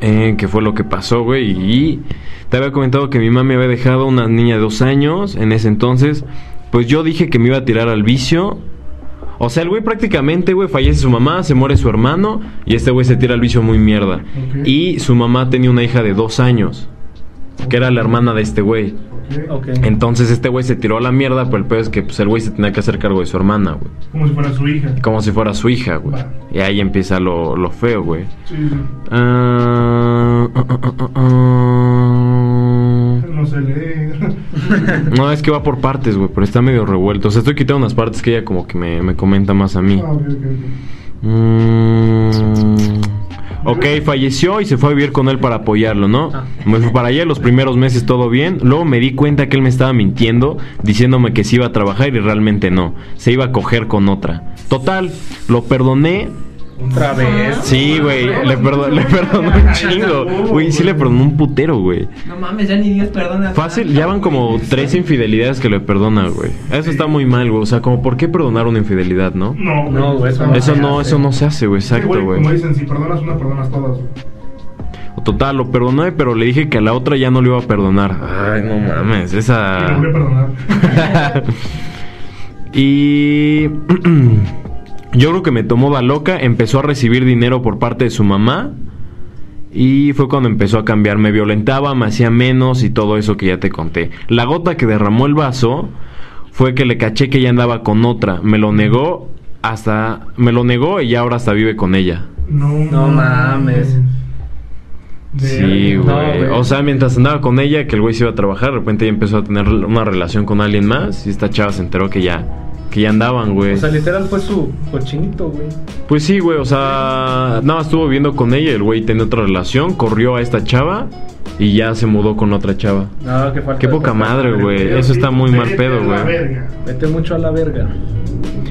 Eh, que fue lo que pasó, güey. Y te había comentado que mi mamá me había dejado una niña de dos años en ese entonces. Pues yo dije que me iba a tirar al vicio. O sea, el güey prácticamente, güey, fallece su mamá, se muere su hermano y este güey se tira al vicio muy mierda. Y su mamá tenía una hija de dos años, que era la hermana de este güey. Entonces este güey se tiró a la mierda, pero el peor es que pues, el güey se tenía que hacer cargo de su hermana, güey. Como si fuera su hija. Como si fuera su hija, güey. Y ahí empieza lo, lo feo, güey. Sí, sí. Ah, ah, ah. No sé leer. No, es que va por partes, güey, pero está medio revuelto. O sea, estoy quitando unas partes que ella como que me, me comenta más a mí. Ah, ok, ok, ok. Mm, ok, falleció y se fue a vivir con él para apoyarlo, ¿no? Ah. Me fui para allá los primeros meses todo bien. Luego me di cuenta que él me estaba mintiendo, diciéndome que se iba a trabajar y realmente no. Se iba a coger con otra. Total, lo perdoné. Otra vez. Sí, güey, le, perdo- le perdoné un chingo. Güey, sí le perdonó un putero, güey. No mames, ya ni Dios perdona. Fácil, ya van como tres infidelidades que le perdona, güey. Eso está muy mal, güey. O sea, como, ¿por qué perdonar una infidelidad, no? No, No, güey, eso no Eso se no, hace. eso no se hace, güey. Exacto, güey. Como dicen, si perdonas una, perdonas todas. güey. Total, lo perdoné, pero le dije que a la otra ya no le iba a perdonar. Ay, no mames, Y esa. voy a perdonar. y. yo creo que me tomó la loca, empezó a recibir dinero por parte de su mamá. Y fue cuando empezó a cambiar. Me violentaba, me hacía menos y todo eso que ya te conté. La gota que derramó el vaso fue que le caché que ella andaba con otra. Me lo negó hasta. Me lo negó y ya ahora hasta vive con ella. No, No mames. Sí, güey. o sea, mientras andaba con ella, que el güey se iba a trabajar, de repente ella empezó a tener una relación con alguien más y esta chava se enteró que ya que ya andaban, güey. O sea, literal fue su cochinito, güey. Pues sí, güey, o sea, nada, más estuvo viviendo con ella, el güey tenía otra relación, corrió a esta chava y ya se mudó con otra chava. No, qué falta. Qué poca madre, güey. Eso está muy mal pedo, a la güey. verga. Vete mucho a la verga.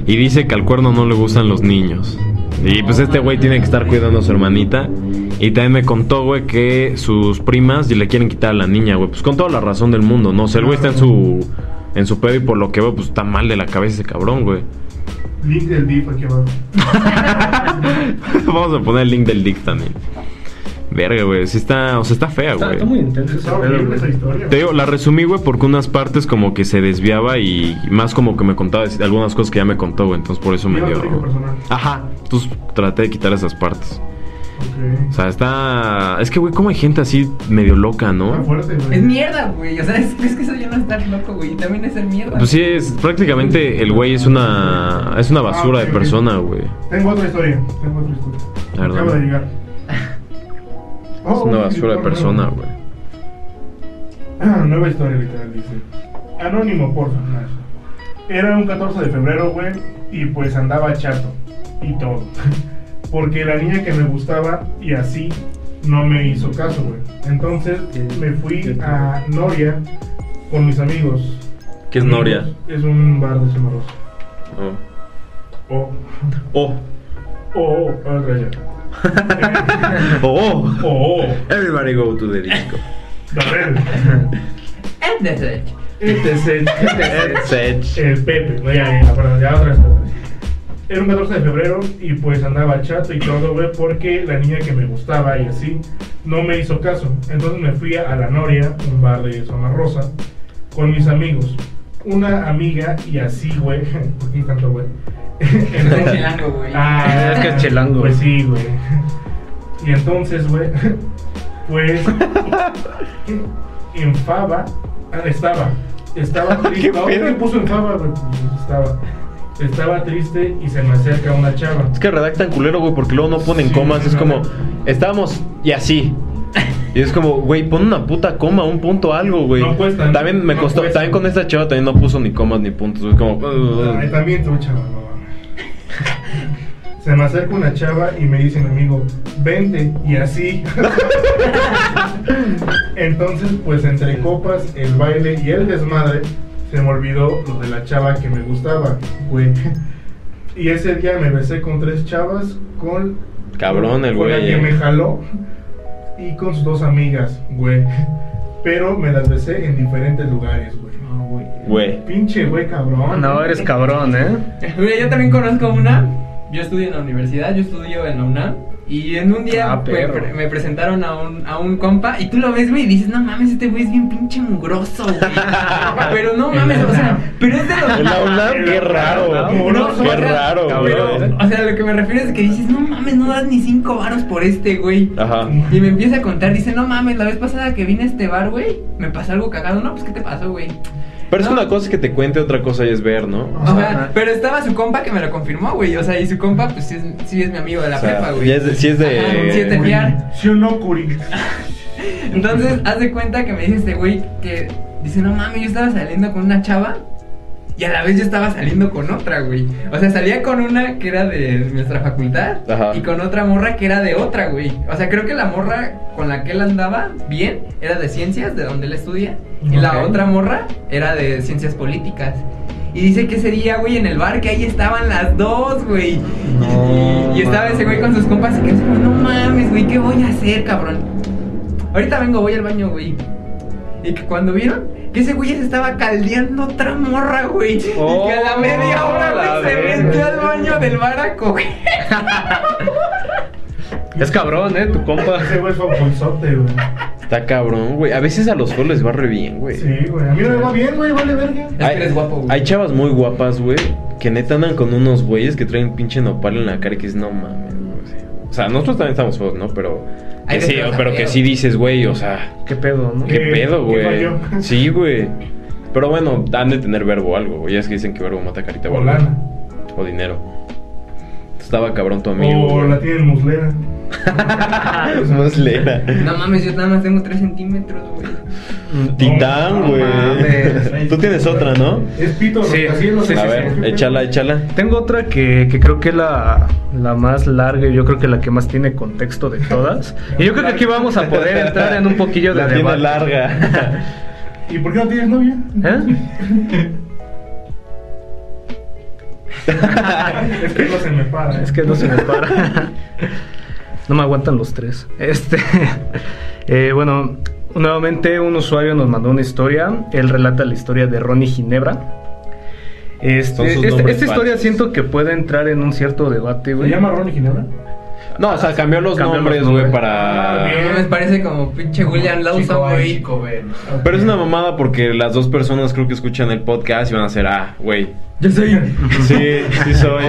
Y dice que al cuerno no le gustan los niños. Y pues este güey tiene que estar cuidando a su hermanita. Y también me contó, güey, que sus primas le quieren quitar a la niña, güey. Pues con toda la razón del mundo, ¿no? O sea, el güey está en su, en su pedo y por lo que veo, pues está mal de la cabeza ese cabrón, güey. Link del DIF aquí abajo. Vamos a poner el link del dick también. Verga, güey. Sí está, o sea, está fea, güey. está muy intenso esa güey. historia. Te digo, la resumí, güey, porque unas partes como que se desviaba y más como que me contaba algunas cosas que ya me contó, güey. Entonces por eso me dio... personal. Ajá. Entonces traté de quitar esas partes. O sea, está... Es que, güey, como hay gente así medio loca, Está ¿no? fuerte, güey. Es mierda, güey. O sea, es, es que eso ya no es estar loco, güey. También es ser mierda. Pues sí, es prácticamente el güey es una... Es una basura Ah, de persona, güey. Tengo otra historia. Tengo otra historia. La verdad. Acabo de llegar. Es Oh, una sí, basura de por persona, favor. güey. Ah, nueva historia literal, dice. Anónimo, porfa. Era un 14 de febrero, güey, y pues andaba chato. Y todo. Porque la niña que me gustaba y así no me hizo caso, güey. Entonces me fui a Noria con mis amigos. ¿Qué es Noria? Es un bar de Rosa. Oh. Oh, Oh. oh, oh, otra ya. Oh. oh. Oh, oh, Everybody go to the disco. Este Este el, Sech. el Pepe, ya, ya, perdón, ya otra vez. Era un 14 de febrero y pues andaba chato y todo, güey, porque la niña que me gustaba y así no me hizo caso. Entonces me fui a La Noria, un bar de Zona Rosa, con mis amigos. Una amiga y así, güey. ¿Por qué tanto, güey? Es chilango, güey. Ah, Es que es chilango. Pues sí, güey. Y entonces, güey, pues en Fava, ah, estaba, estaba ¿Qué qué puso en Fava, güey? Pues estaba, estaba triste y se me acerca una chava. Es que redactan culero, güey, porque luego no ponen Sí, comas. Es no, como, no. estábamos y así. Y es como, güey, pon una puta coma, un punto, algo, güey. No cuesta, También me costó, cuesta. también con esta chava también no puso ni comas ni puntos, güey. Como, Ay, también tú, chava. Se me acerca una chava y me dice mi amigo, vente, y así. Entonces, pues entre copas, el baile y el desmadre, se me olvidó lo de la chava que me gustaba, güey. Y ese día me besé con tres chavas, con... Cabrón el con la güey, que me jaló y con sus dos amigas, güey. Pero me las besé en diferentes lugares, güey. güey. Pinche güey, cabrón. No, eres cabrón, ¿eh? Güey, yo también conozco una. Yo estudio en la universidad, yo estudio en la UNAM. Y en un día Ah, me, perro. pre- me presentaron a un, a un compa y tú lo ves, güey, y dices, no mames, este güey es bien pinche mugroso, güey. pero no mames, o sea, pero es de los... La UNAM, qué raro. No, Qué o sea, raro, pero, o sea, lo que me refiero es que dices, no mames, no das ni cinco varos por este, güey. Ajá. Y me empieza a contar, dice, no mames, la vez pasada que vine a este bar, güey, me pasó algo cagado. No, pues, ¿qué te pasó, güey? Pero es No. una cosa es que te cuente, otra cosa es ver, ¿no? O sea, pero estaba su compa que me lo confirmó, güey. O sea, y su compa, pues sí es, sí es mi amigo de la O sea, prepa, güey. y es de- sí es de- Ajá, sí es de fiar. ¿Sí o no, Curi? Entonces, haz de cuenta que me dice este güey que dice, no mames, yo estaba saliendo con una chava y a la vez yo estaba saliendo con otra, güey. O sea, salía con una que era de nuestra facultad Ajá. y con otra morra que era de otra, güey. O sea, creo que la morra con la que él andaba bien era de ciencias, de donde él estudia, y la otra morra era de ciencias políticas. Y dice que ese día, güey, en el bar, que ahí estaban las dos, güey. No, y, y estaba ese güey con sus compas y que dice, no mames, güey, ¿qué voy a hacer, cabrón? Ahorita vengo, voy al baño, güey. Y que cuando vieron que ese güey se estaba caldeando otra morra, güey. Oh, y que a la media hora, la güey, se metió al baño del bar a coger. Es cabrón, ¿eh? Tu compa. Ese güey fue bolsote, güey. Está cabrón, güey. A veces a los feos les va re bien, güey. Sí, güey. A mí no me va bien, güey, vale verga. Es que eres guapo, güey. Hay chavas muy guapas, güey, que neta andan con unos güeyes que traen pinche nopal en la cara y que es no mames, güey. O sea, nosotros también estamos feos, ¿no? Pero. Hay Que de sí, pero que sí dices, güey, o sea. ¿Qué pedo, no? ¿Qué ¿Qué- pedo, güey? Sí, güey. Pero bueno, han de tener verbo o algo, güey. Ya es que dicen que verbo mata carita O lana. O dinero. Estaba cabrón tu amigo. O la tienen muslera. Muslera. No mames, yo nada más tengo 3 centímetros, güey. Titán, No güey. Tú tienes otra, ¿no? Es pito Sí, rascacielos. sí, A ver, échala, échala. Tengo otra que, que creo que es la, la más larga y yo creo que la que más tiene contexto de todas. Y yo creo que aquí vamos a poder entrar en un poquillo de La tiene debate. larga. ¿Y por qué no tienes novia? ¿Eh? es que no se me para. Es que no se me para. no me aguantan los tres. Este. eh, bueno, nuevamente un usuario nos mandó una historia. Él relata la historia de Ronnie Ginebra. Este, este- nombres esta historia siento que puede entrar en un cierto debate, ¿Se güey. llama Ronnie Ginebra? No, o sea, cambió los Cambió nombres, güey, para. Ah, bien. Me parece como pinche William Lawson, güey. Pero es una mamada porque las dos personas creo que escuchan el podcast y van a ser, ah, güey. Yo soy. Sí, sí soy.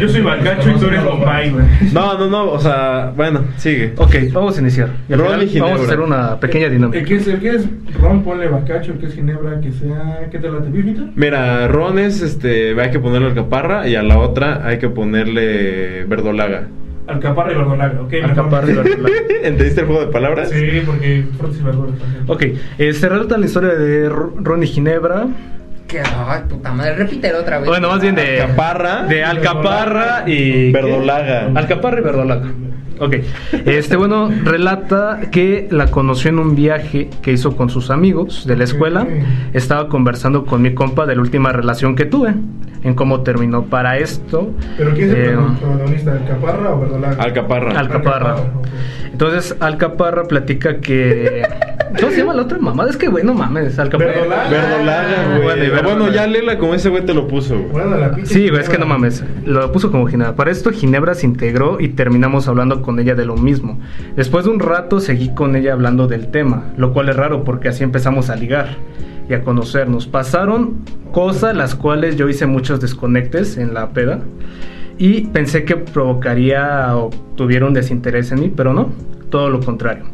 Yo soy Balcacho y tú eres Bombay, güey. No, no, no, o sea, bueno, sigue. Ok, vamos a iniciar. Y al final vamos a hacer una pequeña dinámica. El que es, el que es ron, ponle Bacacho. El que es Ginebra, que sea. ¿Qué te late, bifita? Mira, Ron es, este, hay que ponerle alcaparra y a la otra hay que ponerle verdolaga. Alcaparra y verdolaga, ok. Alcaparra y verdolaga. ¿Entendiste el juego de palabras? Sí, porque frutas y verduras también. Ok, eh, se relata la historia de Ro- Ronnie Ginebra. Que, ay, puta madre, repítelo otra vez. Bueno, más bien de Alcaparra. de Alcaparra y Verdolaga. ¿qué? Alcaparra y Verdolaga. Ok. Este bueno relata que la conoció en un viaje que hizo con sus amigos de la escuela. Estaba conversando con mi compa de la última relación que tuve, en cómo terminó para esto. ¿Pero quién es el Eh, protagonista? ¿Alcaparra o verdolaga? Alcaparra. Alcaparra. Entonces Alcaparra platica que ¿Cómo se llama la otra mamada? Es que güey, no mames, Alcaparra. Verdolaga. Verdolaga, güey. Bueno, y Ah, bueno, ya léela como ese güey te lo puso, güey. Bueno, Sí, güey, es que no mames. Lo puso como Ginebra. Para esto Ginebra se integró y terminamos hablando con ella de lo mismo. Después de un rato seguí con ella hablando del tema, lo cual es raro porque así empezamos a ligar y a conocernos. Pasaron cosas las cuales yo hice muchos desconectes en la peda y pensé que provocaría o tuviera un desinterés en mí, pero no, todo lo contrario.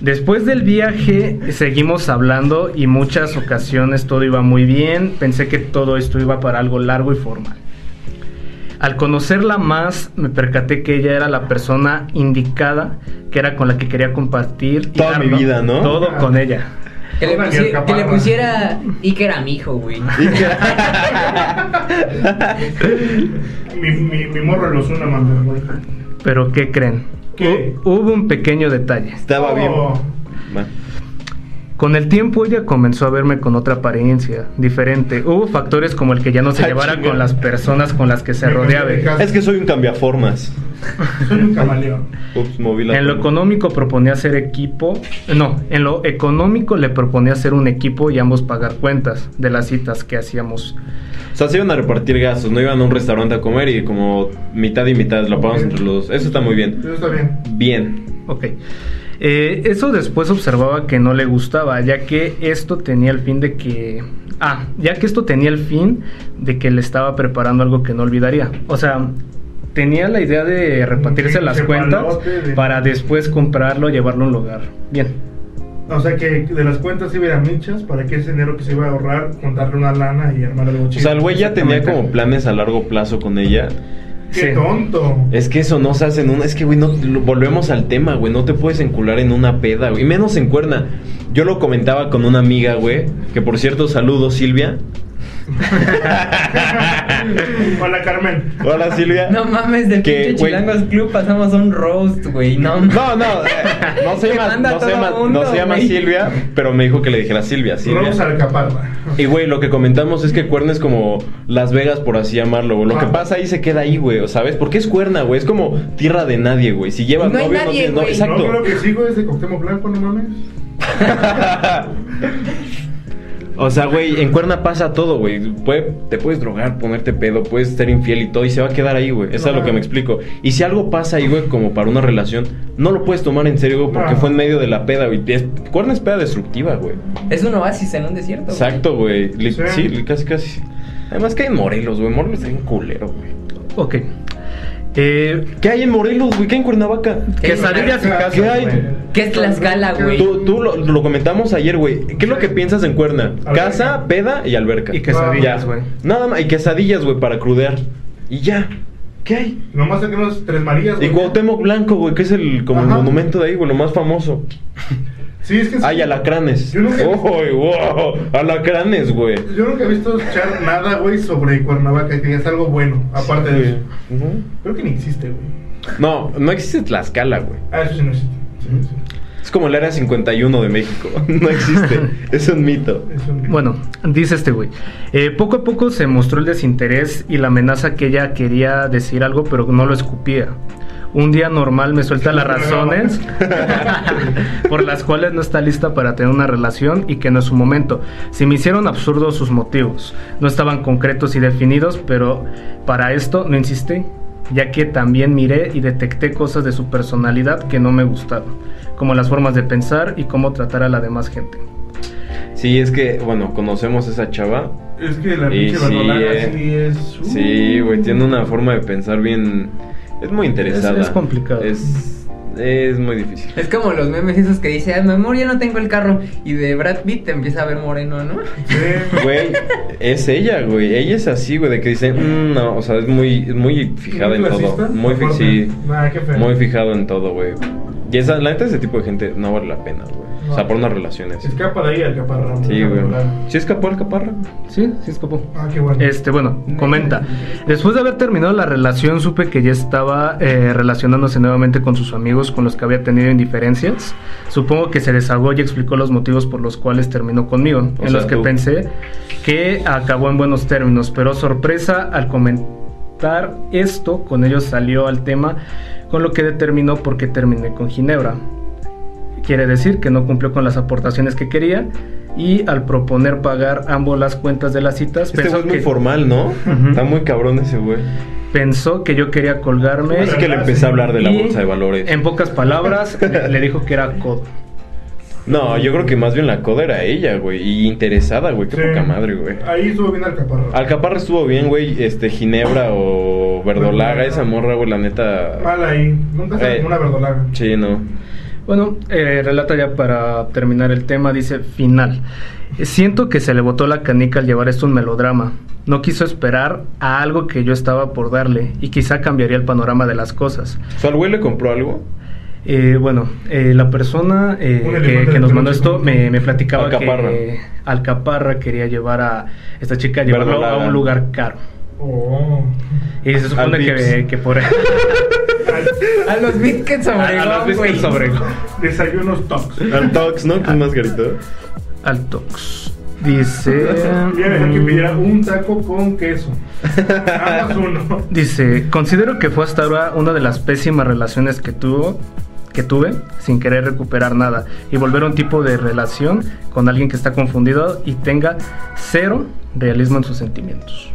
Después del viaje seguimos hablando y muchas ocasiones todo iba muy bien. Pensé que todo esto iba para algo largo y formal. Al conocerla más me percaté que ella era la persona indicada, que era con la que quería compartir y Toda mi vida, ¿no? Todo con ella. Que le, pusi- que le pusiera Iker a mi hijo, güey. Mi, mi, mi morro los una manda, güey. Pero ¿qué creen? ¿Qué? Hu- hubo un pequeño detalle. Estaba Oh. bien. Con el tiempo ella comenzó a verme con otra apariencia, diferente. Hubo factores como el que ya no se Ah, llevara chinga. con las personas con las que se rodeaba. Es que soy un cambiaformas. Soy un camaleón. Ups, moví la En lo económico proponía hacer equipo, no, en lo económico le proponía hacer un equipo y ambos pagar cuentas de las citas que hacíamos. O sea, se iban a repartir gastos, no iban a un restaurante a comer y como mitad y mitad lo pagamos entre los dos. Eso está muy bien. Eso está bien. Bien. Ok. Eh, eso después observaba que no le gustaba, ya que esto tenía el fin de que... Ah, ya que esto tenía el fin de que le estaba preparando algo que no olvidaría. O sea, tenía la idea de repartirse las cuentas de- para después comprarlo, llevarlo a un lugar. Bien. O sea que de las cuentas iba a ir a michas para que ese dinero que se iba a ahorrar, juntarle una lana y armar algo O chido. sea, el güey ya tenía como planes a largo plazo con ella. ¡Qué Sí. tonto! Es que eso no se hace en una. Es que, güey, no, volvemos al tema, güey. No te puedes encular en una peda, güey. Y menos en cuerna. Yo lo comentaba con una amiga, güey. Que por cierto, saludos, Silvia. Hola, Carmen. Hola, Silvia. No mames, del Que, pinche Chilangos Club pasamos a un roast, güey. No. No, no, eh, no se llama, no se llama, mundo, no se llama. Silvia, pero me dijo que le dijera Silvia, Silvia. Rose Alcaparra. Y güey, lo que comentamos es que Cuerna es como Las Vegas, por así llamarlo, güey. Lo que Ah. pasa ahí se queda ahí, güey, o ¿sabes? Porque es Cuerna, güey. Es como tierra de nadie, güey. Si llevas No hay novio, nadie, no tienes. Exacto. No, creo que sí, güey, es de Coctemo Blanco, no mames. o sea, güey, en Cuerna pasa todo, güey. Puede- te puedes drogar, ponerte pedo, puedes ser infiel y todo, y se va a quedar ahí, güey. Eso es lo que me explico. Y si algo pasa ahí, güey, como para una relación, no lo puedes tomar en serio, güey, porque No. fue en medio de la peda, güey. Es- Cuerna es peda destructiva, güey. Es un oasis en un desierto. güey. Exacto, güey. Sí. Sí, casi, casi. Además que hay en Morelos, güey. Morelos es un culero, güey. Ok. Eh, ¿Qué hay en Morelos, güey? ¿Qué hay en Cuernavaca? quesadillas y ¿Qué casos, hay? güey. ¿Qué es Tlaxcala, güey? Tú, tú lo, lo comentamos ayer, güey. ¿Qué es lo que piensas en Cuerna? Casa, peda y alberca. Y quesadillas, güey. Nada más. Y quesadillas, güey, para crudear. Y ya. ¿Qué hay? Nomás unos Tres Marías. Y güey. Cuauhtémoc Blanco, güey, que es el como el monumento de ahí, güey, lo más famoso. Sí, es que Hay sí. alacranes. Yo nunca- ¡Oh, wow! Alacranes, güey. Yo nunca he visto echar nada, güey, sobre Cuernavaca, que es algo bueno, aparte de eso. Creo que ni existe, güey. No, no existe Tlaxcala, güey. Ah, eso sí no existe. Sí, sí. Es como el área 51 de México. No existe. es un mito. Es un- Bueno, dice este güey. eh, poco a poco se mostró el desinterés y la amenaza que ella quería decir algo, pero no lo escupía. Un día normal me suelta las razones por las cuales no está lista para tener una relación y que no es su momento. Se me hicieron absurdos sus motivos. No estaban concretos y definidos, pero para esto no insistí, ya que también miré y detecté cosas de su personalidad que no me gustaron, como las formas de pensar y cómo tratar a la demás gente. Sí, es que, bueno, conocemos a esa chava. Es que la pinche sí, eh. sí es. uh. Sí, güey, tiene una forma de pensar bien. Es muy interesada. Es- es complicado. Es, es muy difícil. Es como los memes esos que dice, ah, mi amor, ya no tengo el carro. Y de Brad Pitt te empieza a ver moreno, ¿no? Sí. Güey, es ella, güey. Ella es así, güey, de que dice, "Mm, no, o sea, es muy, es muy fijada ¿Muy en todo. Muy, fi- sí, Nah, muy fijado en todo, güey. Y esa, la neta, ese tipo de gente no vale la pena, güey. O sea, No. por unas relaciones. Escapa de ahí al caparrón. Sí, güey. ¿Sí escapó el caparra? Sí, sí escapó. Ah, qué bueno. Este, bueno, comenta. Después de haber terminado la relación, supe que ya estaba eh, relacionándose nuevamente con sus amigos con los que había tenido indiferencias. Supongo que se desahogó y explicó los motivos por los cuales terminó conmigo, O en sea, los que tú. pensé que acabó en buenos términos, pero sorpresa al comentar esto, con ellos salió al tema, con lo que determinó por qué terminé con Ginebra. Quiere decir que no cumplió con las aportaciones que quería y al proponer pagar ambos las cuentas de las citas, Este pensó güey es muy que- formal, ¿no? Ujú. Está muy cabrón ese güey. pensó que yo quería colgarme. Así que le empecé a hablar de la bolsa de valores. En pocas palabras, le, le dijo que era codo. No, yo creo que más bien la coda era ella, güey. Y interesada, güey. Qué Sí. poca madre, güey. Ahí estuvo bien Alcaparra. Alcaparra estuvo bien, güey. Este, Ginebra o Verdolaga, esa morra, güey, la neta. Mal ahí. Nunca se Eh. una verdolaga. Sí, no. Bueno, eh, relata ya para terminar el tema, dice final. Siento que se le botó la canica al llevar esto un melodrama. No quiso esperar a algo que yo estaba por darle y quizá cambiaría el panorama de las cosas. O sea, ¿el güey le compró algo? Eh, bueno, eh, la persona eh, que, nos mandó esto me, me platicaba Alcaparra. que Alcaparra quería llevar a esta chica, llevarlo a un lugar caro. Oh. Y se supone que, que por A los Biscuits A- a Obregón, los Biscuits güey. Obregón. Desayunos tox. Al Tox, ¿no? Que es más garito. al Tox. Dice. Voy a dejar que pidiera un taco con queso. Uno. Dice, considero que fue hasta ahora una de las pésimas relaciones que tuvo que tuve sin querer recuperar nada y volver a un tipo de relación con alguien que está confundido y tenga cero realismo en sus sentimientos.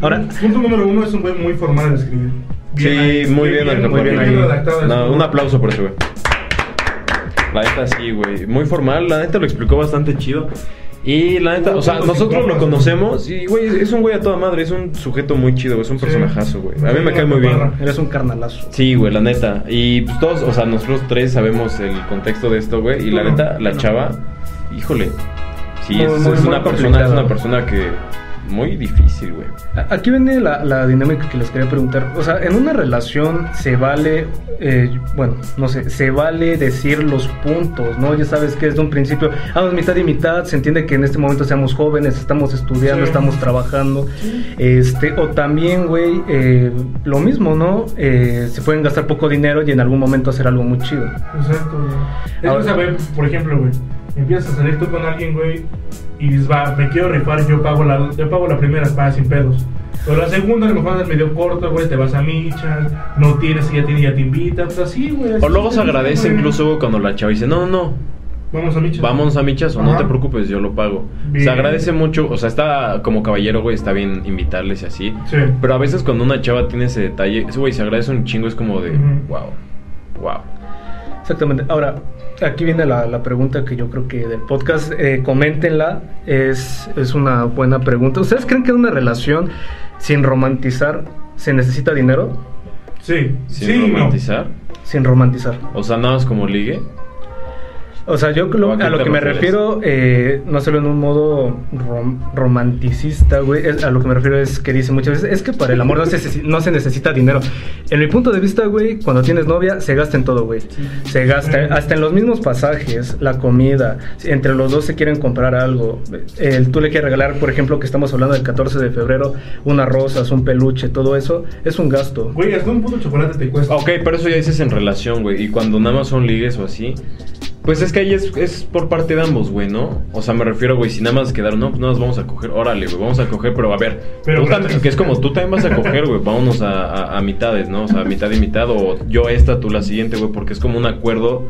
Ahora, Punto número uno es un güey muy formal de escribir. Sí, muy bien, Alcaparra. muy bien ahí. No, un aplauso por eso, güey. La neta sí, güey. Muy formal, la neta lo explicó bastante chido. Y la neta, o sea, nosotros lo conocemos y, güey, es un güey a toda madre, es un sujeto muy chido, es un personajazo, güey. A mí me cae muy bien. Eres un carnalazo. Sí, güey, la neta. Y pues todos, o sea, nosotros tres sabemos el contexto de esto, güey. Y la neta, la chava, híjole. Sí, es, una persona, es una persona que muy difícil, güey. Aquí viene la, la dinámica que les quería preguntar. O sea, en una relación se vale, eh, bueno, no sé, se vale decir los puntos, ¿no? Ya sabes que desde un principio, vamos mitad y mitad, se entiende que en este momento seamos jóvenes, estamos estudiando, Sí. estamos trabajando. Este, o también, güey, eh, lo mismo, ¿no? Eh, se pueden gastar poco dinero y en algún momento hacer algo muy chido. Exacto, güey. Es Ahora- que, saber, por ejemplo, güey, empiezas a salir tú con alguien, güey, y dices, va, me quiero rifar, yo pago la, yo pago la primera, va, sin pedos. Pero la segunda, a lo mejor es medio corto, güey, te vas a michas, no tienes, y ya tiene, ya te invita, pues así, güey. así O luego se agradece incluso güey, cuando la chava dice, no, no, no, Vamos a michas. Vamos a michas o no te preocupes, yo lo pago. Bien. Se agradece mucho, o sea, está como caballero, güey, está bien invitarles y así. Sí. Pero a veces cuando una chava tiene ese detalle, ese güey se agradece un chingo, es como de, wow, wow. Exactamente. Ahora, aquí viene la, la pregunta que yo creo que del podcast, eh, coméntenla, es, es una buena pregunta. ¿Ustedes creen que en una relación sin romantizar se necesita dinero? Sí. Sin sí, no. romantizar. Sin romantizar. O sea, nada más como ligue. O sea, yo lo- ¿O a lo que me refiero, eh, no solo en un modo rom- romanticista, güey, es- a lo que me refiero es que dice muchas veces, es que para el amor no se, no se necesita dinero. En mi punto de vista, güey, cuando tienes novia, se gasta en todo, güey. Se gasta hasta en los mismos pasajes, la comida, entre los dos se quieren comprar algo. El, tú le quieres regalar, por ejemplo, que estamos hablando del 14 de febrero, unas rosas, un peluche, todo eso, es un gasto. Güey, hasta un puto chocolate te cuesta. Ok, pero eso ya dices en relación, güey. Y cuando nada más son ligues o así. Pues es que ahí es, es por parte de ambos, güey, ¿no? O sea, me refiero, güey, si nada más quedaron, no, pues nada más vamos a coger, órale, güey, vamos a coger, pero a ver, Pero tú gratis. también- que es como tú también vas a coger, güey, vámonos a, a- a mitades, ¿no? O sea, mitad y mitad, o yo esta, tú la siguiente, güey, porque es como un acuerdo,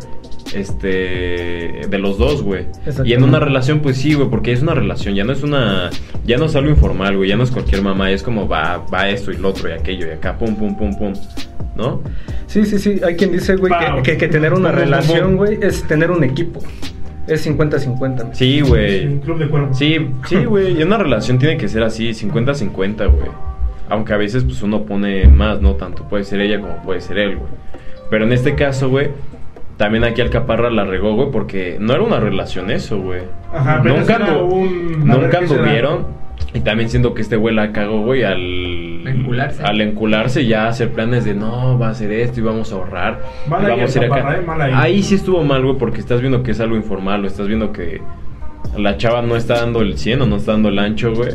este, de los dos, güey. Y en una relación, pues sí, güey, porque es una relación, ya no es una, ya no es algo informal, güey, ya no es cualquier mamá, es como va, va esto y lo otro y aquello y acá, pum, pum, pum, pum, ¿no? Sí, sí, sí. Hay quien dice, güey, que, que- que tener una relación, güey, es tener un equipo. Es 50-50. Sí, güey. Un club de cuervos. Sí, sí, güey. Y una relación tiene que ser así, 50-50, güey. Aunque a veces, pues uno pone más, no tanto. Puede ser ella como puede ser él, güey. Pero en este caso, güey, también aquí Alcaparra la regó, güey, porque no era una relación eso, güey. Ajá, pero nunca era un- nunca anduvieron. Y también siento que este güey la cagó, güey, al... Encularse. Al encularse ya hacer planes de, no, va a hacer esto y vamos a ahorrar. Mal y vamos a ir acá. mal ahí. Ahí sí estuvo mal, güey, porque estás viendo que es algo informal o estás viendo que la chava no está dando el 100 o no está dando el ancho, güey.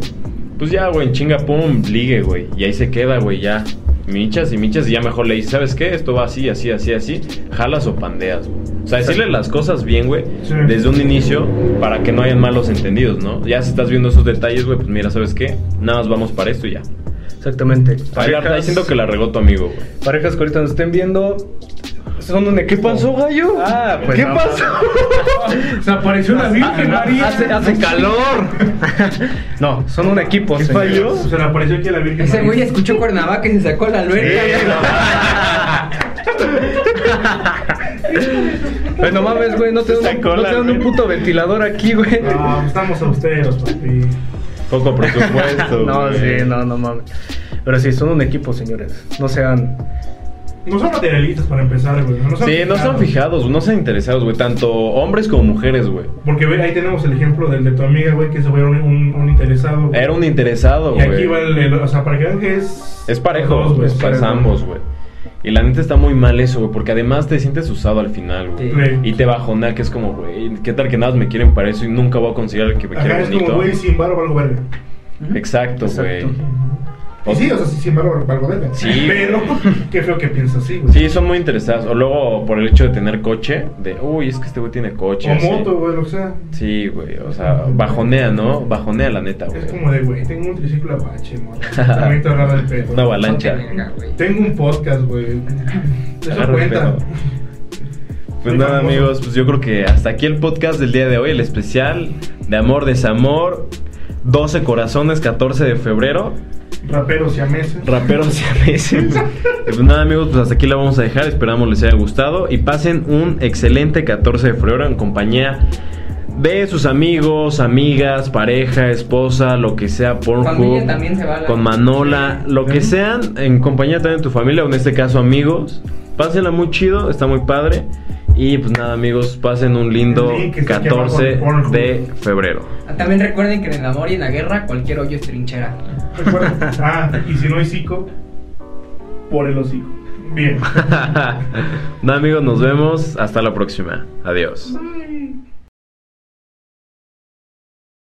Pues ya, güey, en chinga, pum, ligue, güey. Y ahí se queda, güey, ya. Michas y michas y ya mejor le dices, ¿sabes qué? Esto va así, así, así, así. Jalas o pandeas, güey. O sea, decirle las cosas bien, güey, Sí. desde un inicio para que no hayan malos entendidos, ¿no? Ya si estás viendo esos detalles, güey, pues mira, ¿sabes qué? Nada más vamos para esto y ya. Exactamente. Ahí la- ahí siento que la regó tu amigo, güey. Parejas que ahorita nos estén viendo, son un equipo. gallo? Ah, pues ¿Qué no. pasó? Se apareció la Virgen María. Hace, hace calor. no, son un equipo. ¿Qué falló? Se le apareció aquí a la Virgen Ese María. güey escuchó Cuernavaca y se sacó la alberca. Pues no mames, güey, no te dan, no la te dan un puto ventilador aquí, güey. No, estamos austeros, papi. Poco presupuesto. No, güey. sí, no, no mames. Pero sí, son un equipo, señores. No sean. No son materialistas para empezar, güey. No son Sí, no están fijados, no están interesados, güey. Tanto hombres como mujeres, güey. Porque ve, ahí tenemos el ejemplo del de tu amiga, güey, que se fue un, un, un interesado. güey. Era un interesado, Y güey. aquí va el, el- O sea, para que vean que es. Es parejo, dos, güey, es, parejo. ambos, güey. Y la neta está muy mal eso, güey, porque además te sientes usado al final, güey. Sí. Y te bajonea que es como, güey, ¿qué tal que nada más me quieren para eso y nunca voy a conseguir al que me Ajá, quiere es bonito? como, güey, sin barro valgo verga. Exacto, güey. Y sí, o sea, sí, sin barro valgo verga. Sí. Pero, qué feo que piensas así, güey. Sí, son muy interesados. O luego por el hecho de tener coche, de, uy, es que este güey tiene coche. O así. moto, güey, lo que sea. Sí, güey, o sea, bajonea, ¿no? Bajonea la neta, güey. Es como de, güey, tengo un triciclo Apache, mo. También te agarra el pedo. Una avalancha. Tengo un podcast, güey. Eso cuenta. Pues nada, amigos, pues yo creo que hasta aquí el podcast del día de hoy, el especial de amor, desamor, 12 corazones, 14 de febrero, Raperos y a meses. raperos y a veces. pues nada, amigos, pues hasta aquí la vamos a dejar, esperamos les haya gustado y pasen un excelente 14 de febrero en compañía de sus amigos, amigas, pareja, esposa, lo que sea, por vale. con Manola, lo que sean, en compañía también de tu familia, o en este caso amigos. Pásenla muy chido, está muy padre. Y pues nada, amigos, pasen un lindo abajo 14 en Pornhub. de febrero. También recuerden que en el amor y en la guerra cualquier hoyo es trinchera. Recuerda. Ah, y si no hay psico, por el hocico. Bien. nada, amigos, nos vemos. Hasta la próxima. Adiós. Bye.